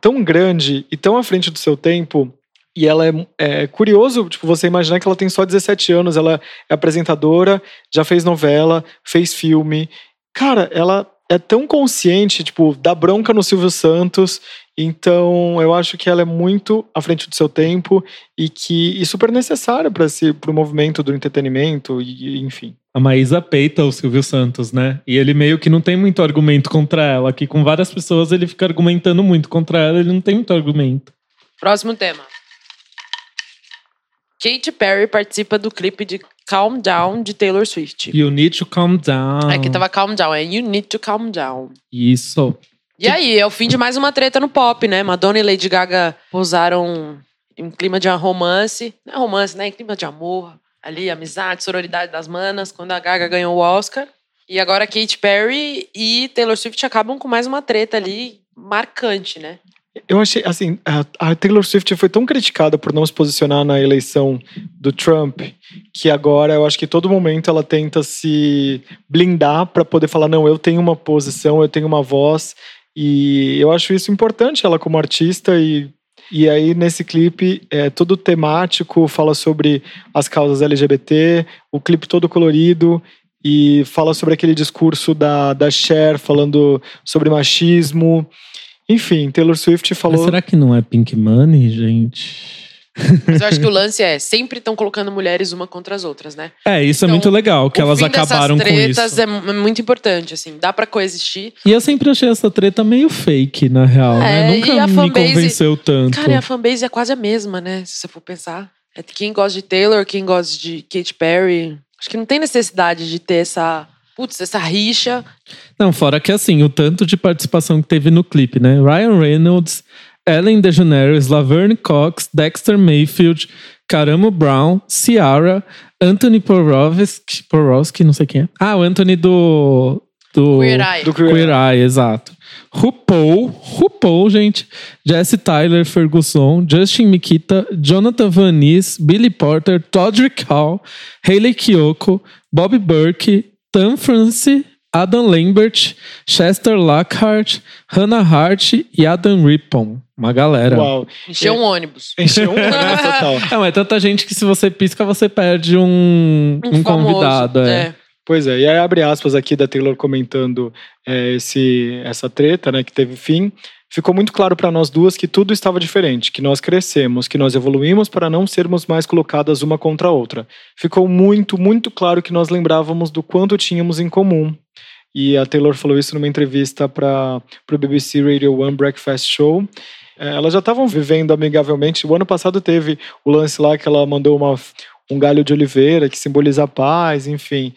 tão grande e tão à frente do seu tempo. E ela é, é curioso, tipo, você imaginar que ela tem só 17 anos, ela é apresentadora, já fez novela, fez filme. Cara, ela é tão consciente, tipo, dá bronca no Silvio Santos. Então, eu acho que ela é muito à frente do seu tempo e que e super necessária para o movimento do entretenimento e enfim. A Maísa peita o Silvio Santos, né? E ele meio que não tem muito argumento contra ela. Que com várias pessoas ele fica argumentando muito contra ela, ele não tem muito argumento. Próximo tema. Katy Perry participa do clipe de Calm Down de Taylor Swift. You need to calm down. Aqui tava Calm Down, é You Need to Calm Down. Isso. E aí, é o fim de mais uma treta no pop, né? Madonna e Lady Gaga posaram em clima de romance. Não é romance, né? Em clima de amor. Ali, amizade, sororidade das manas, quando a Gaga ganhou o Oscar. E agora Katy Perry e Taylor Swift acabam com mais uma treta ali marcante, né? Eu achei, assim, a, Taylor Swift foi tão criticada por não se posicionar na eleição do Trump, que agora eu acho que todo momento ela tenta se blindar para poder falar: não, eu tenho uma posição, eu tenho uma voz, e eu acho isso importante, ela como artista, e, e aí nesse clipe é todo temático, fala sobre as causas LGBT, o clipe todo colorido. E fala sobre aquele discurso da, da Cher falando sobre machismo. Enfim, Taylor Swift Mas falou. será que não é Pink Money, gente? Mas eu acho que o lance é, sempre estão colocando mulheres uma contra as outras, né? É, isso é Então, muito legal, que elas acabaram com tretas isso. É mu- é muito importante, assim. Dá pra coexistir. E eu sempre achei essa treta meio fake, na real, né? É, Nunca e a me fanbase- convenceu tanto. Cara, e a fanbase é quase a mesma, né? Se você for pensar. É quem gosta de Taylor, quem gosta de Katy Perry. Acho que não tem necessidade de ter essa. Putz, essa rixa. Não, fora que assim, o tanto de participação que teve no clipe, né? Ryan Reynolds, Ellen DeGeneres, Laverne Cox, Dexter Mayfield, Caramo Brown, Ciara, Anthony Porowski, Porowski, não sei quem é. Ah, o Anthony do... do Queer Eye. Do Queer Queer Eye, exato. RuPaul, RuPaul, gente. Jesse Tyler Ferguson, Justin Mikita, Jonathan Van Ness, Billy Porter, Todrick Hall, Hayley Kiyoko, Bob Burke, Tam Francis, Adam Lambert, Chester Lockhart, Hannah Hart e Adam Rippon. Uma galera. Uau. Encheu um ônibus. Encheu um ônibus <laughs> total. Não, é tanta gente que se você pisca, você perde um, um, famoso, convidado. É. Pois é, e aí abre aspas aqui da Taylor comentando é, esse, essa treta, né, que teve fim. Ficou muito claro para nós duas que tudo estava diferente, que nós crescemos, que nós evoluímos para não sermos mais colocadas uma contra a outra. Ficou muito, muito claro que nós lembrávamos do quanto tínhamos em comum. E a Taylor falou isso numa entrevista para o BBC Radio One Breakfast Show. é, elas já estavam vivendo amigavelmente. O ano passado teve o lance lá que ela mandou uma, um galho de oliveira que simboliza a paz, enfim.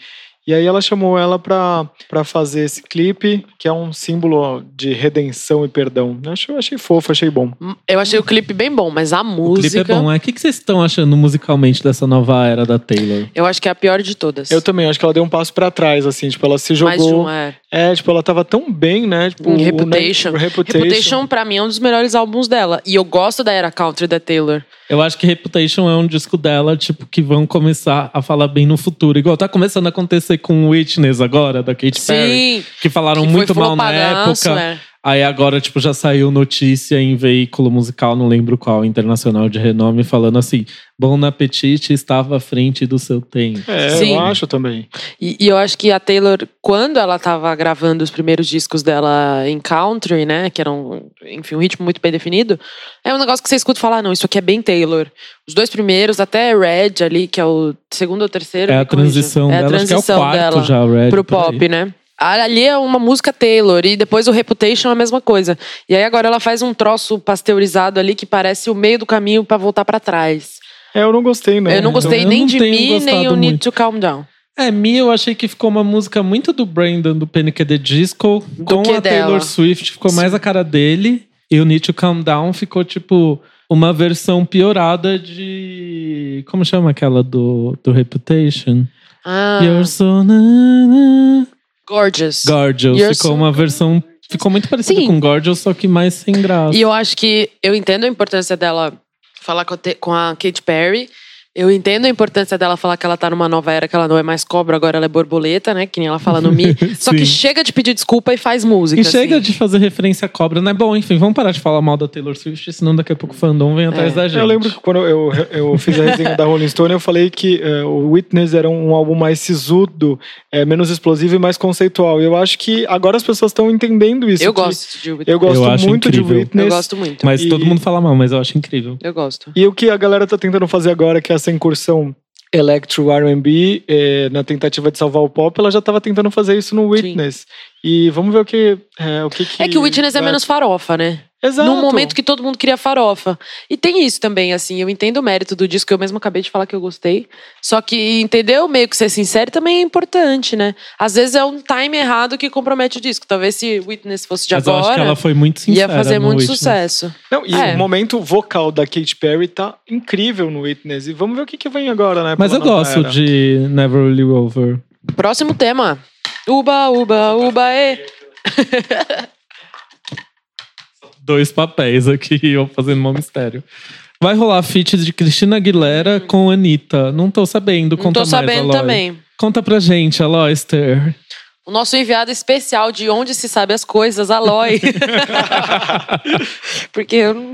E aí ela chamou ela pra, pra fazer esse clipe, que é um símbolo de redenção e perdão. Eu achei, achei fofo, achei bom. Eu achei o clipe bem bom, mas a O música. clipe é bom. O que, vocês estão achando musicalmente dessa nova era da Taylor? Eu acho que é a pior de todas. Eu também acho que ela deu um passo pra trás, assim, tipo, ela se Mais de jogou. uma, é. É, tipo, ela tava tão bem, né? Tipo, Em o- Reputation. o Reputation. Reputation, pra mim, é um dos melhores álbuns dela. E eu gosto da era country da Taylor. Eu acho que Reputation é um disco dela, tipo, que vão começar a falar bem no futuro. Igual tá começando a acontecer com Witness agora, da Katy Perry. Sim. Que falaram que muito mal na época. é. Aí agora, tipo, já saiu notícia em veículo musical, não lembro qual, internacional de renome, falando assim: Bon Appetit estava à frente do seu tempo. É, Sim. eu acho também. E, e eu acho que a Taylor, quando ela tava gravando os primeiros discos dela em country, né? Que eram, enfim, um ritmo muito bem definido, é um negócio que você escuta e fala, ah, não, isso aqui é bem Taylor. Os dois primeiros, até Red ali, que é o segundo ou terceiro. É a corrija. transição é a dela, acho que é o transição quarto dela já, o Red. pro por aí. pop, né? Ali é uma música Taylor e depois o Reputation é a mesma coisa. E aí agora ela faz um troço pasteurizado ali que parece o meio do caminho pra voltar pra trás. É, eu não gostei, não. eu não gostei eu nem não de Me, nem o Need to Calm Down. É, Me eu achei que ficou uma música muito do Brandon, do Panic! at the Disco. com que a dela. Taylor Swift, ficou mais a cara dele. E o Need to Calm Down ficou, tipo, uma versão piorada de... Como chama aquela do, do Reputation? Ah, You're so... na, na. Gorgeous. Gorgeous. You're ficou so- uma versão... Ficou muito parecido Sim. com Gorgeous, só que mais sem graça. E eu acho que eu entendo a importância dela falar com a, com a Katy Perry. Eu entendo a importância dela falar que ela tá numa nova era, que ela não é mais cobra, agora ela é borboleta, né? Que nem ela fala no Mi. <laughs> Só que chega de pedir desculpa e faz música. E chega assim. de fazer referência à cobra, né? Bom, enfim, vamos parar de falar mal da Taylor Swift, senão daqui a pouco o fandom vem atrás É. da gente. Eu lembro que quando eu, eu fiz a resenha da Rolling Stone, eu falei que eh, o Witness era um álbum mais sisudo, eh, menos explosivo e mais conceitual. E eu acho que agora as pessoas estão entendendo isso. Eu gosto de Eu gosto Eu acho muito incrível. de Witness. Eu gosto muito. Mas E- todo mundo fala mal, mas eu acho incrível. Eu gosto. E o que a galera tá tentando fazer agora, que é essa incursão electro R&B, eh, na tentativa de salvar o pop, ela já tava tentando fazer isso no Witness. E vamos ver o que, eh, o que, que É que o Witness é vai- menos farofa, né? Exato. Num momento que todo mundo queria farofa. E tem isso também, assim, eu entendo o mérito do disco, eu mesmo acabei de falar que eu gostei. Só que entendeu meio que ser sincero também é importante, né? Às vezes é um time errado que compromete o disco. Talvez se Witness fosse de mas eu acho que agora, ela foi muito ia sincera. fazer no muito Witness. sucesso. Não, e É. o momento vocal da Katy Perry tá incrível no Witness. E vamos ver o que, que vem agora, né? Mas eu gosto era. de Never Really Over. Próximo tema. Uba, uba, uba, e. <laughs> Dois papéis aqui, eu fazendo um mistério. Vai rolar feats de Cristina Aguilera com Anitta. Não tô sabendo. Não Conta tô mais, sabendo Aloy. também. Conta pra gente, Aloyster. O nosso enviado especial de onde se sabe as coisas, Aloy. <laughs> <laughs> Porque eu não.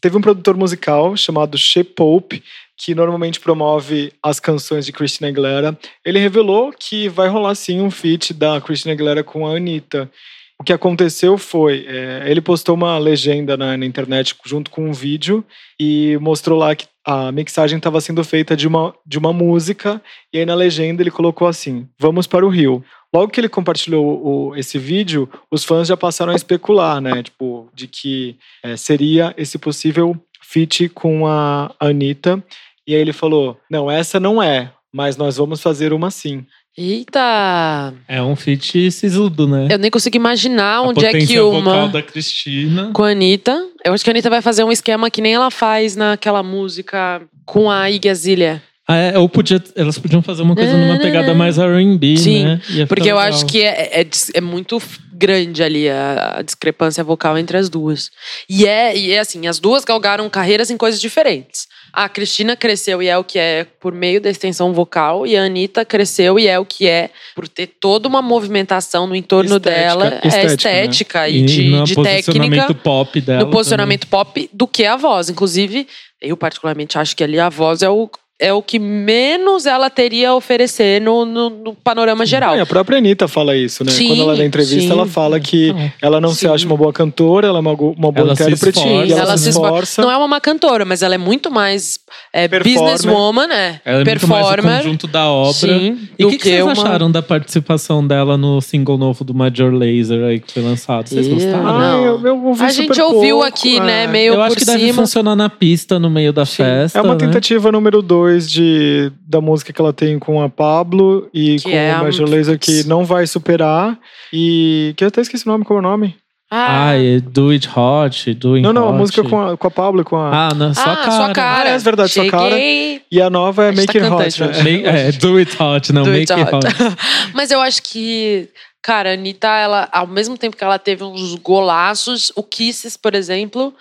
Teve um produtor musical chamado Shea Pope, que normalmente promove as canções de Christina Aguilera. Ele revelou que vai rolar sim um feat da Christina Aguilera com a Anitta. O que aconteceu foi, é, ele postou uma legenda na, na internet junto com um vídeo e mostrou lá que a mixagem estava sendo feita de uma, de uma música e aí na legenda ele colocou assim, vamos para o Rio. Logo que ele compartilhou o- esse vídeo, os fãs já passaram a especular, né? Tipo, de que é, seria esse possível feat com a Anitta. E aí ele falou: Não, essa não é, mas nós vamos fazer uma sim. Eita! É um feat sisudo, né? Eu nem consigo imaginar A onde é que potência vocal uma. da Cristina. Com a Anitta. Eu acho que a Anitta vai fazer um esquema que nem ela faz naquela música com a Iggy Azalea. Ah, é, ou podia, elas podiam fazer uma coisa numa pegada mais R&B, Sim, né? Porque eu legal. acho que é, é, dis- é muito grande ali a, a discrepância vocal entre as duas. E é, e é assim, as duas galgaram carreiras em coisas diferentes. A Cristina cresceu e é o que é por meio da extensão vocal, e a Anitta cresceu e é o que é por ter toda uma movimentação no entorno Estética, dela. é estética, né? estética e, E de, no de posicionamento técnica. pop dela. no posicionamento pop do que a voz. Inclusive, eu particularmente acho que ali a voz é o, é o que menos ela teria a oferecer no, no, no panorama geral. É, a própria Anitta fala isso, né? Sim, Quando ela dá entrevista, sim. ela fala que Então, ela não se sim. acha uma boa cantora, ela é uma, uma boa Ela se intérprete esforça. e ela, Ela se se esfor- esforça. Não é uma má cantora, mas ela é muito mais é, Performer. businesswoman, né? Ela é muito mais o Performer. conjunto da obra. Sim, E o que, que vocês uma- acharam da participação dela no single novo do Major Laser aí que foi lançado? Vocês Eu gostaram? Ah, eu, eu ouvi A super gente ouviu pouco, aqui, é. né, meio Eu acho por que deve cima. funcionar na pista no meio da Sim. festa. É uma né? tentativa número dois de, da música que ela tem com a Pablo e Que com é a- o Major Lazer que não vai superar. E que eu até esqueci o nome, como é o nome? Ah, Ah, é Do It Hot, Do It Não, não, a música com a, com a Pablo e com a. Ah, na sua ah, cara. sua cara. Ah, é verdade, sua cara. Cheguei. E a nova é A gente Make tá It Hot. né? Make- é, Do It Hot, não, Do Make It It Hot. <laughs> Mas eu acho que, cara, a Anitta, ela, ao mesmo tempo que ela teve uns golaços, o Kisses, por exemplo,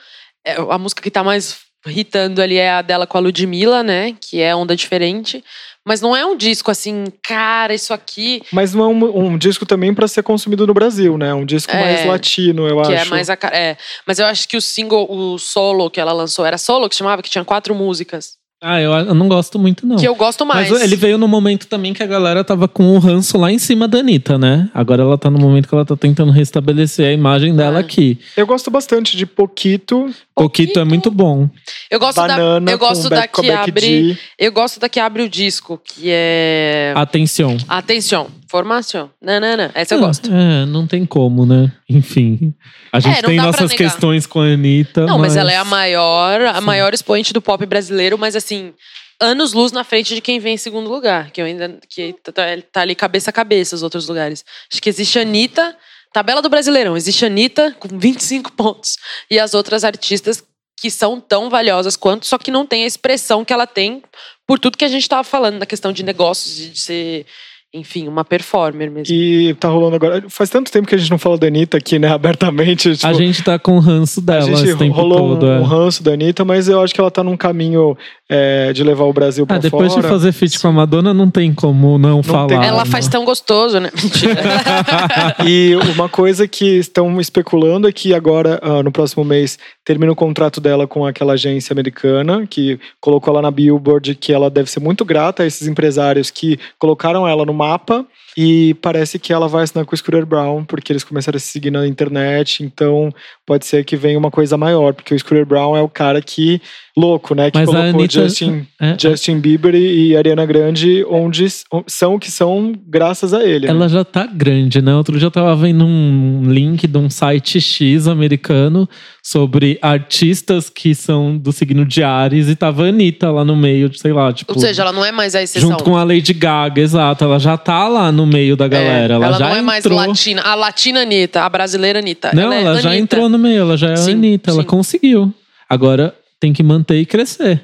é a música que tá mais hitando ali é a dela com a Ludmilla, né? Que é Onda Diferente. Mas não é um disco assim, cara, isso aqui, Mas não é um, um disco também pra ser consumido no Brasil, né? Um disco É, mais latino, eu que acho. é mais a. É. Mas eu acho que o single, o solo que ela lançou, era solo que chamava, que tinha quatro músicas. Ah, eu, eu não gosto muito, não. Que eu gosto mais. Mas ele veio no momento também que a galera tava com o ranço lá em cima da Anitta, né? Agora ela tá no momento que ela tá tentando restabelecer a imagem dela Ah. aqui. Eu gosto bastante de Poquito, Poquito é muito bom. Eu gosto Banana da, eu gosto com, da que abre. G. Eu gosto da que abre o disco, que é. Atenção. Atenção, formação. Nanana. Essa eu Ah, gosto. É, não tem como, né? Enfim. A gente É, não tem dá pra nossas negar. questões com a Anitta. Não, mas ela é a maior, a maior expoente do pop brasileiro, mas assim, anos luz na frente de quem vem em segundo lugar, que eu ainda que tá, tá ali cabeça a cabeça os outros lugares. Acho que existe a Anitta, tabela do Brasileirão, existe a Anitta com 25 pontos e as outras artistas que são tão valiosas quanto, só que não tem a expressão que ela tem por tudo que a gente tava falando da questão de negócios e de ser, enfim, uma performer mesmo. E tá rolando agora. Faz tanto tempo que a gente não fala da Anitta aqui, né? <laughs> Abertamente. Tipo, A gente tá com o ranço a dela gente esse tempo rolou todo. um, é. um ranço da Anitta, mas eu acho que ela tá num caminho é, de levar o Brasil pra Ah, depois fora. de fazer feat com a Madonna, não tem como não, falar. tem- Ela né? faz tão gostoso, né? Mentira. <laughs> E uma coisa que estão especulando é que agora, ah, no próximo mês, termina o contrato dela com aquela agência americana, que colocou ela na Billboard, que ela deve ser muito grata a esses empresários que colocaram ela no mapa. E parece que ela vai assinar com o Scooter Brown, porque eles começaram a se seguir na internet. Então, pode ser que venha uma coisa maior, porque o Scooter Brown é o cara que, louco, né? Que Mas a colocou Anitta- Justin, É, Justin Bieber e Ariana Grande, onde são o que são graças a ele. né? Ela já tá grande, né? Outro dia eu tava vendo um link de um site X americano sobre artistas que são do signo de Ares e tava a Anitta lá no meio, de, sei lá, tipo. Ou seja, ela não é mais a exceção. junto com a Lady Gaga, exato. Ela já tá lá no meio da galera. É, ela, já não é mais entrou. latina. A latina Anitta, a brasileira Anitta. Não, ela, é já Anitta. entrou no meio, ela já é Sim, a Anitta, ela sim. conseguiu. Agora tem que manter e crescer.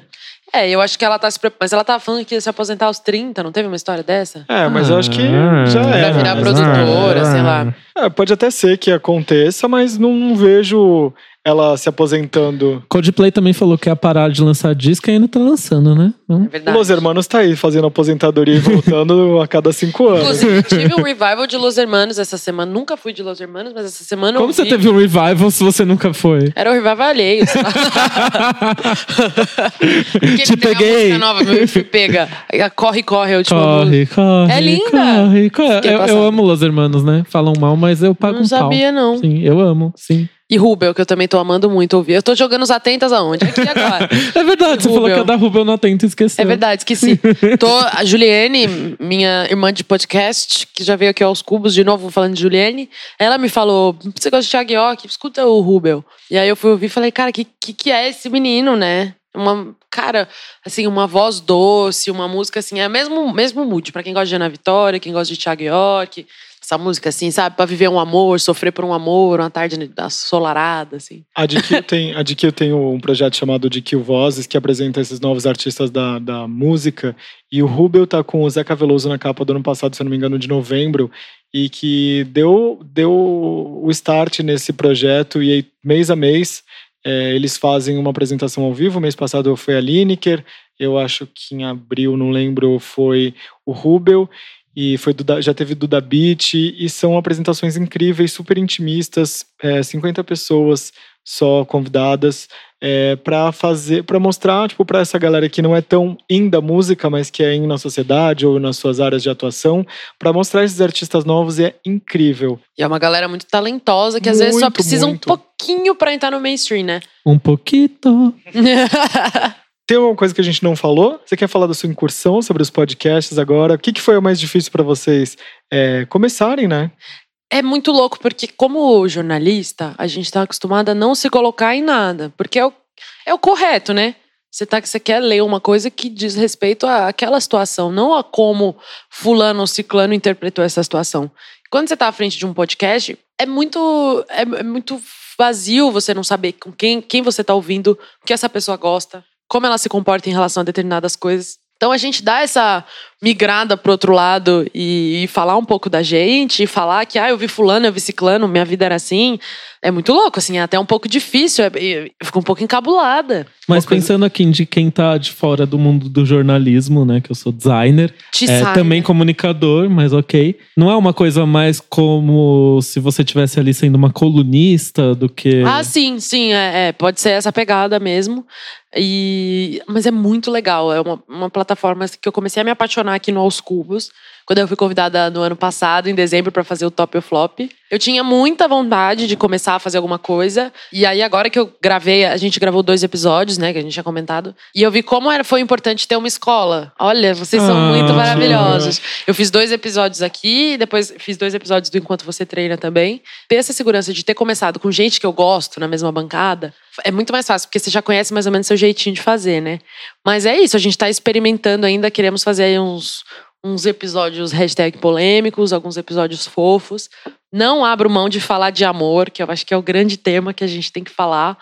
É, eu acho que ela tá se preparando. Mas ela tava falando que ia se aposentar aos 30, não teve uma história dessa? É, mas eu acho que Ah, já Pra é. virar produtora, sei lá. É, pode até ser que aconteça, mas não vejo ela se aposentando. Coldplay também falou que ia parar de lançar disco e ainda tá lançando, né? É O verdade. Los Hermanos tá aí fazendo aposentadoria e voltando <laughs> a cada cinco anos. Inclusive, tive um revival de Los Hermanos essa semana. Nunca fui de Los Hermanos, mas essa semana eu Como você vi. teve um revival se você nunca foi? Era um revival alheio, <laughs> Te uma peguei. nova, meu filho pega. Corre, corre, é a última música. Corre, corre. É linda. Corre, corre. Eu, eu amo Los Hermanos, né? Falam mal, mas eu pago Não um pau. sabia, não. Sim, eu amo, sim. E Rubel, que eu também tô amando muito ouvir. Eu tô jogando os atentas aonde? Aqui agora. <laughs> É verdade, você falou Rubel. que a da Rubel não atento e esqueceu. É verdade, esqueci. <laughs> Tô, a Juliane, minha irmã de podcast, que já veio aqui aos cubos, de novo falando de Juliane, ela me falou: você gosta de Thiago York? Escuta o Rubel. E aí eu fui ouvir e falei, cara, que, que que é esse menino, né? Uma, cara, assim, uma voz doce, uma música assim, é mesmo, mesmo mood, pra quem gosta de Ana Vitória, quem gosta de Thiago York. Essa música, assim, sabe? Pra viver um amor, sofrer por um amor, uma tarde assolarada, assim. A DQ tem, a DQ tem um projeto chamado DQ Vozes, que apresenta esses novos artistas da, da música. E o Rubel tá com o Zeca Veloso na capa do ano passado, se eu não me engano, de novembro. E que deu, deu o start nesse projeto. E aí, mês a mês, é, eles fazem uma apresentação ao vivo. Mês passado foi a Lineker. Eu acho que em abril, não lembro, foi o Rubel. E foi já teve Duda Beat. E são apresentações incríveis, super intimistas. É, 50 pessoas só convidadas. É, para fazer, para mostrar, tipo, para essa galera que não é tão in da música, mas que é in na sociedade ou nas suas áreas de atuação, para mostrar esses artistas novos e é incrível. E é uma galera muito talentosa que às vezes só Muito, precisa muito. um pouquinho pra entrar no mainstream, né? Um pouquito. <laughs> Tem alguma coisa que a gente não falou? Você quer falar da sua incursão sobre os podcasts agora? O que, que foi o mais difícil para vocês é, começarem, né? É muito louco, porque como jornalista, a gente tá acostumado a não se colocar em nada. Porque é o, é o correto, né? Você, tá, você quer ler uma coisa que diz respeito àquela situação, não a como fulano ou ciclano interpretou essa situação. Quando você tá à frente de um podcast, é muito, é, é muito vazio você não saber com quem, quem você tá ouvindo, o que essa pessoa gosta, como ela se comporta em relação a determinadas coisas. Então a gente dá essa migrada pro outro lado e, e falar um pouco da gente, e falar que ah, eu vi fulano, eu vi ciclano, minha vida era assim. É muito louco, assim, é até um pouco difícil, é- eu fico um pouco encabulada. Mas Uma coisa- pensando aqui de quem tá de fora do mundo do jornalismo, né? Que eu sou designer. Te É, sai, também né? comunicador, mas ok. Não é uma coisa mais como se você tivesse ali sendo uma colunista do que. Ah, sim, sim, é, é, pode ser essa pegada mesmo. E, mas é muito legal. É uma, uma plataforma que eu comecei a me apaixonar aqui no Aos Cubos. Quando eu fui convidada no ano passado, em dezembro, para fazer o Top ou Flop. Eu tinha muita vontade de começar a fazer alguma coisa. E aí, agora que eu gravei, a gente gravou dois episódios, né? Que a gente tinha comentado. E eu vi como era, foi importante ter uma escola. Olha, vocês são Ah. muito maravilhosos. Eu fiz dois episódios aqui, depois fiz dois episódios do Enquanto Você Treina também. Ter essa segurança de ter começado com gente que eu gosto na mesma bancada é muito mais fácil, porque você já conhece mais ou menos seu jeitinho de fazer, né? Mas é isso, a gente tá experimentando ainda, queremos fazer aí uns, uns episódios polêmicos, alguns episódios fofos. Não abro mão de falar de amor, que eu acho que é o grande tema que a gente tem que falar.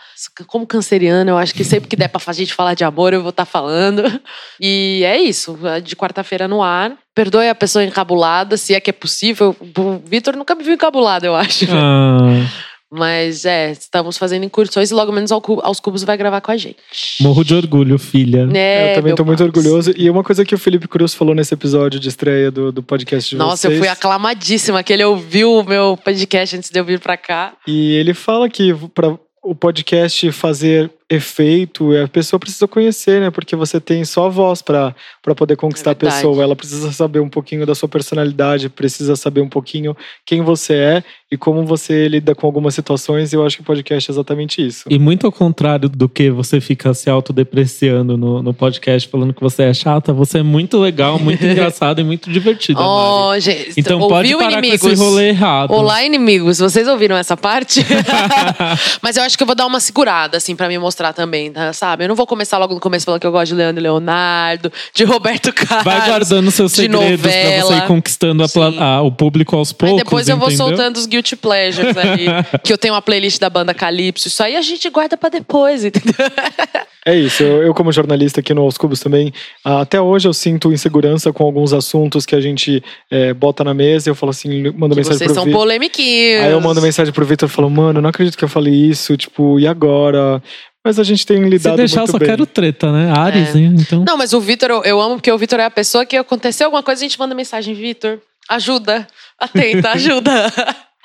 Como canceriana, eu acho que sempre que der pra gente falar de amor, eu vou estar falando. <laughs> E é isso, de quarta-feira no ar. Perdoe a pessoa encabulada, se é que é possível. O Vitor nunca me viu encabulado, eu acho. Ah, Mas é, estamos fazendo incursões e logo menos aos cubos vai gravar com a gente. morro de orgulho, filha. É, eu também tô muito orgulhoso. E uma coisa que o Felipe Cruz falou nesse episódio de estreia do, do podcast de Nossa, vocês. eu fui aclamadíssima que ele ouviu o meu podcast antes de eu vir pra cá. E ele fala que para o podcast fazer efeito, a pessoa precisa conhecer, né? Porque você tem só a voz para poder conquistar É a pessoa. Ela precisa saber um pouquinho da sua personalidade, precisa saber um pouquinho quem você é e como você lida com algumas situações. E eu acho que o podcast é exatamente isso. E muito ao contrário do que você fica se autodepreciando no, no podcast, falando que você é chata, você é muito legal, muito <laughs> engraçado e muito divertida. Mari. Oh, gente, Então pode ouviu, parar inimigos? com esse rolê errado. Olá, inimigos. Vocês ouviram essa parte? <laughs> <laughs> Mas eu acho que eu vou dar uma segurada, assim, pra me mostrar também, tá? sabe? Eu não vou começar logo no começo falando que eu gosto de Leandro e Leonardo, de Roberto <laughs> Carlos. Vai guardando seus de segredos pra você novela. ir conquistando a a- o público aos Aí poucos. depois eu vou entendeu? soltando os guilty pleasures ali. <laughs> que eu tenho uma playlist da banda Calypso. Isso aí a gente guarda pra depois, entendeu? É isso. Eu, eu como jornalista aqui no Aos Cubos também, ah, até hoje eu sinto insegurança com alguns assuntos que a gente eh, bota na mesa. Eu falo assim, mando Que mensagem vocês pro são Vitor. polemiquinhos. Aí eu mando mensagem pro Vitor e falo, mano, não acredito que eu falei isso, tipo, e agora? Mas a gente tem Se lidado deixar, eu muito só bem. quero treta, né? Ares, É. hein? Então. Não, mas o Vitor, eu, eu amo porque o Vitor é a pessoa que aconteceu alguma coisa, a gente manda mensagem, Vitor, ajuda, atenta, ajuda.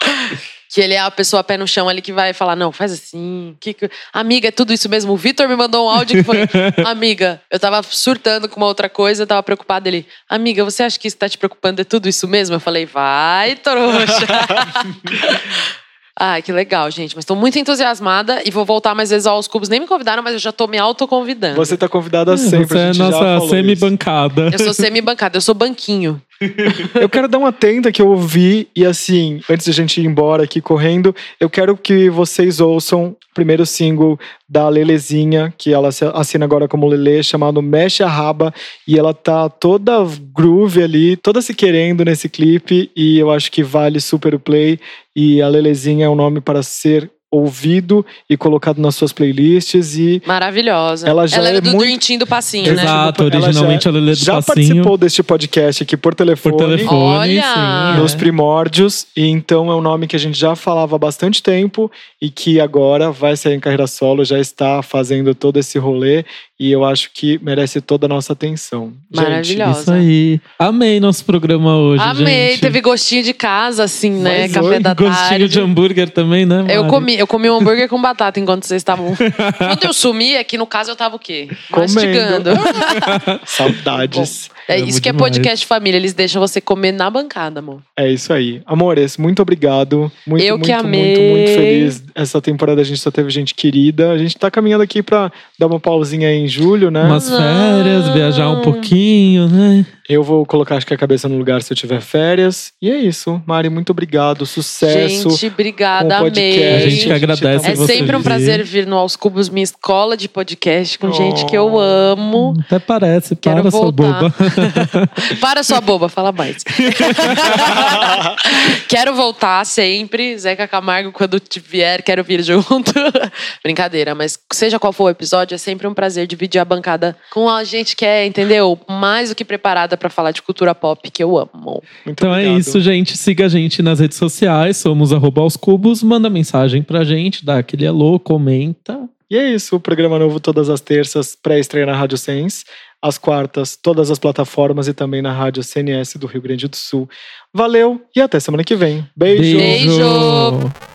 <laughs> que ele é a pessoa pé no chão ali que vai falar, não, faz assim. Que, que- Amiga, é tudo isso mesmo. O Vitor me mandou um áudio que foi, <laughs> amiga, eu tava surtando com uma outra coisa, eu tava preocupada. Ele, amiga, você acha que isso tá te preocupando? É tudo isso mesmo? Eu falei, vai, trouxa. <laughs> Ai, que legal, gente. Mas tô muito entusiasmada e vou voltar mais vezes aos cubos. Nem me convidaram, mas eu já tô me autoconvidando. Você tá convidada sempre. Você a é nossa semi-bancada. Eu sou semi-bancada, eu sou banquinho. Eu quero dar uma tenda que eu ouvi e assim, antes de a gente ir embora aqui correndo, eu quero que vocês ouçam o primeiro single da Lelezinha, que ela assina agora como Lele, chamado Mexe a Raba, e ela tá toda groove ali, toda se querendo nesse clipe, e eu acho que vale super o play, e a Lelezinha é um nome para ser ouvido e colocado nas suas playlists e Maravilhosa. Ela já era é do muito- Dream Team do Passinho, né? Exato, Ela já- originalmente a Lelê do já Passinho. participou deste podcast aqui por telefone. Por telefone, Olha! sim. nos é. primórdios, e então é um nome que a gente já falava há bastante tempo e que agora vai sair em carreira solo, já está fazendo todo esse rolê e eu acho que merece toda a nossa atenção. Gente, Maravilhosa. Isso aí. Amei nosso programa hoje, Amei, gente. teve gostinho de casa, assim, né? Mas Café oi, da Gostinho tarde. de hambúrguer também, né, Eu Mari? comi, eu comi um hambúrguer com batata enquanto vocês estavam. <laughs> Quando eu sumi, aqui no caso eu tava o quê? Comendo. Mastigando. <laughs> saudades. É isso que é demais. podcast família, eles deixam você comer na bancada, amor. É isso aí. Amores, muito obrigado. Muito, Eu muito, que muito, amei. muito feliz. Essa temporada a gente só teve gente querida. A gente tá caminhando aqui pra dar uma pausinha aí em julho, né? Umas férias, viajar um pouquinho, né? Eu vou colocar, acho que a cabeça no lugar se eu tiver férias. E é isso. Mari, muito obrigado. Sucesso. Gente, obrigada, amei. A gente que agradece É você sempre um prazer vir no Aos Cubos, minha escola de podcast, com gente que eu Oh. amo. Até parece, Quero para, sua voltar. boba. <laughs> Para sua boba, fala mais. <laughs> quero voltar sempre. Zeca Camargo, quando te vier, quero vir junto. <laughs> Brincadeira, mas seja qual for o episódio, é sempre um prazer dividir a bancada com a gente que é, entendeu? Mais do que preparada pra falar de cultura pop, que eu amo. Muito Então é obrigado. isso, gente. Siga a gente nas redes sociais, somos arroba aos cubos. Manda mensagem pra gente, dá aquele alô, comenta. E é isso. O programa novo todas as terças, pré-estreia na Rádio Sens. Às quartas, todas as plataformas e também na Rádio CNS do Rio Grande do Sul. Valeu e até semana que vem. Beijo. Beijo.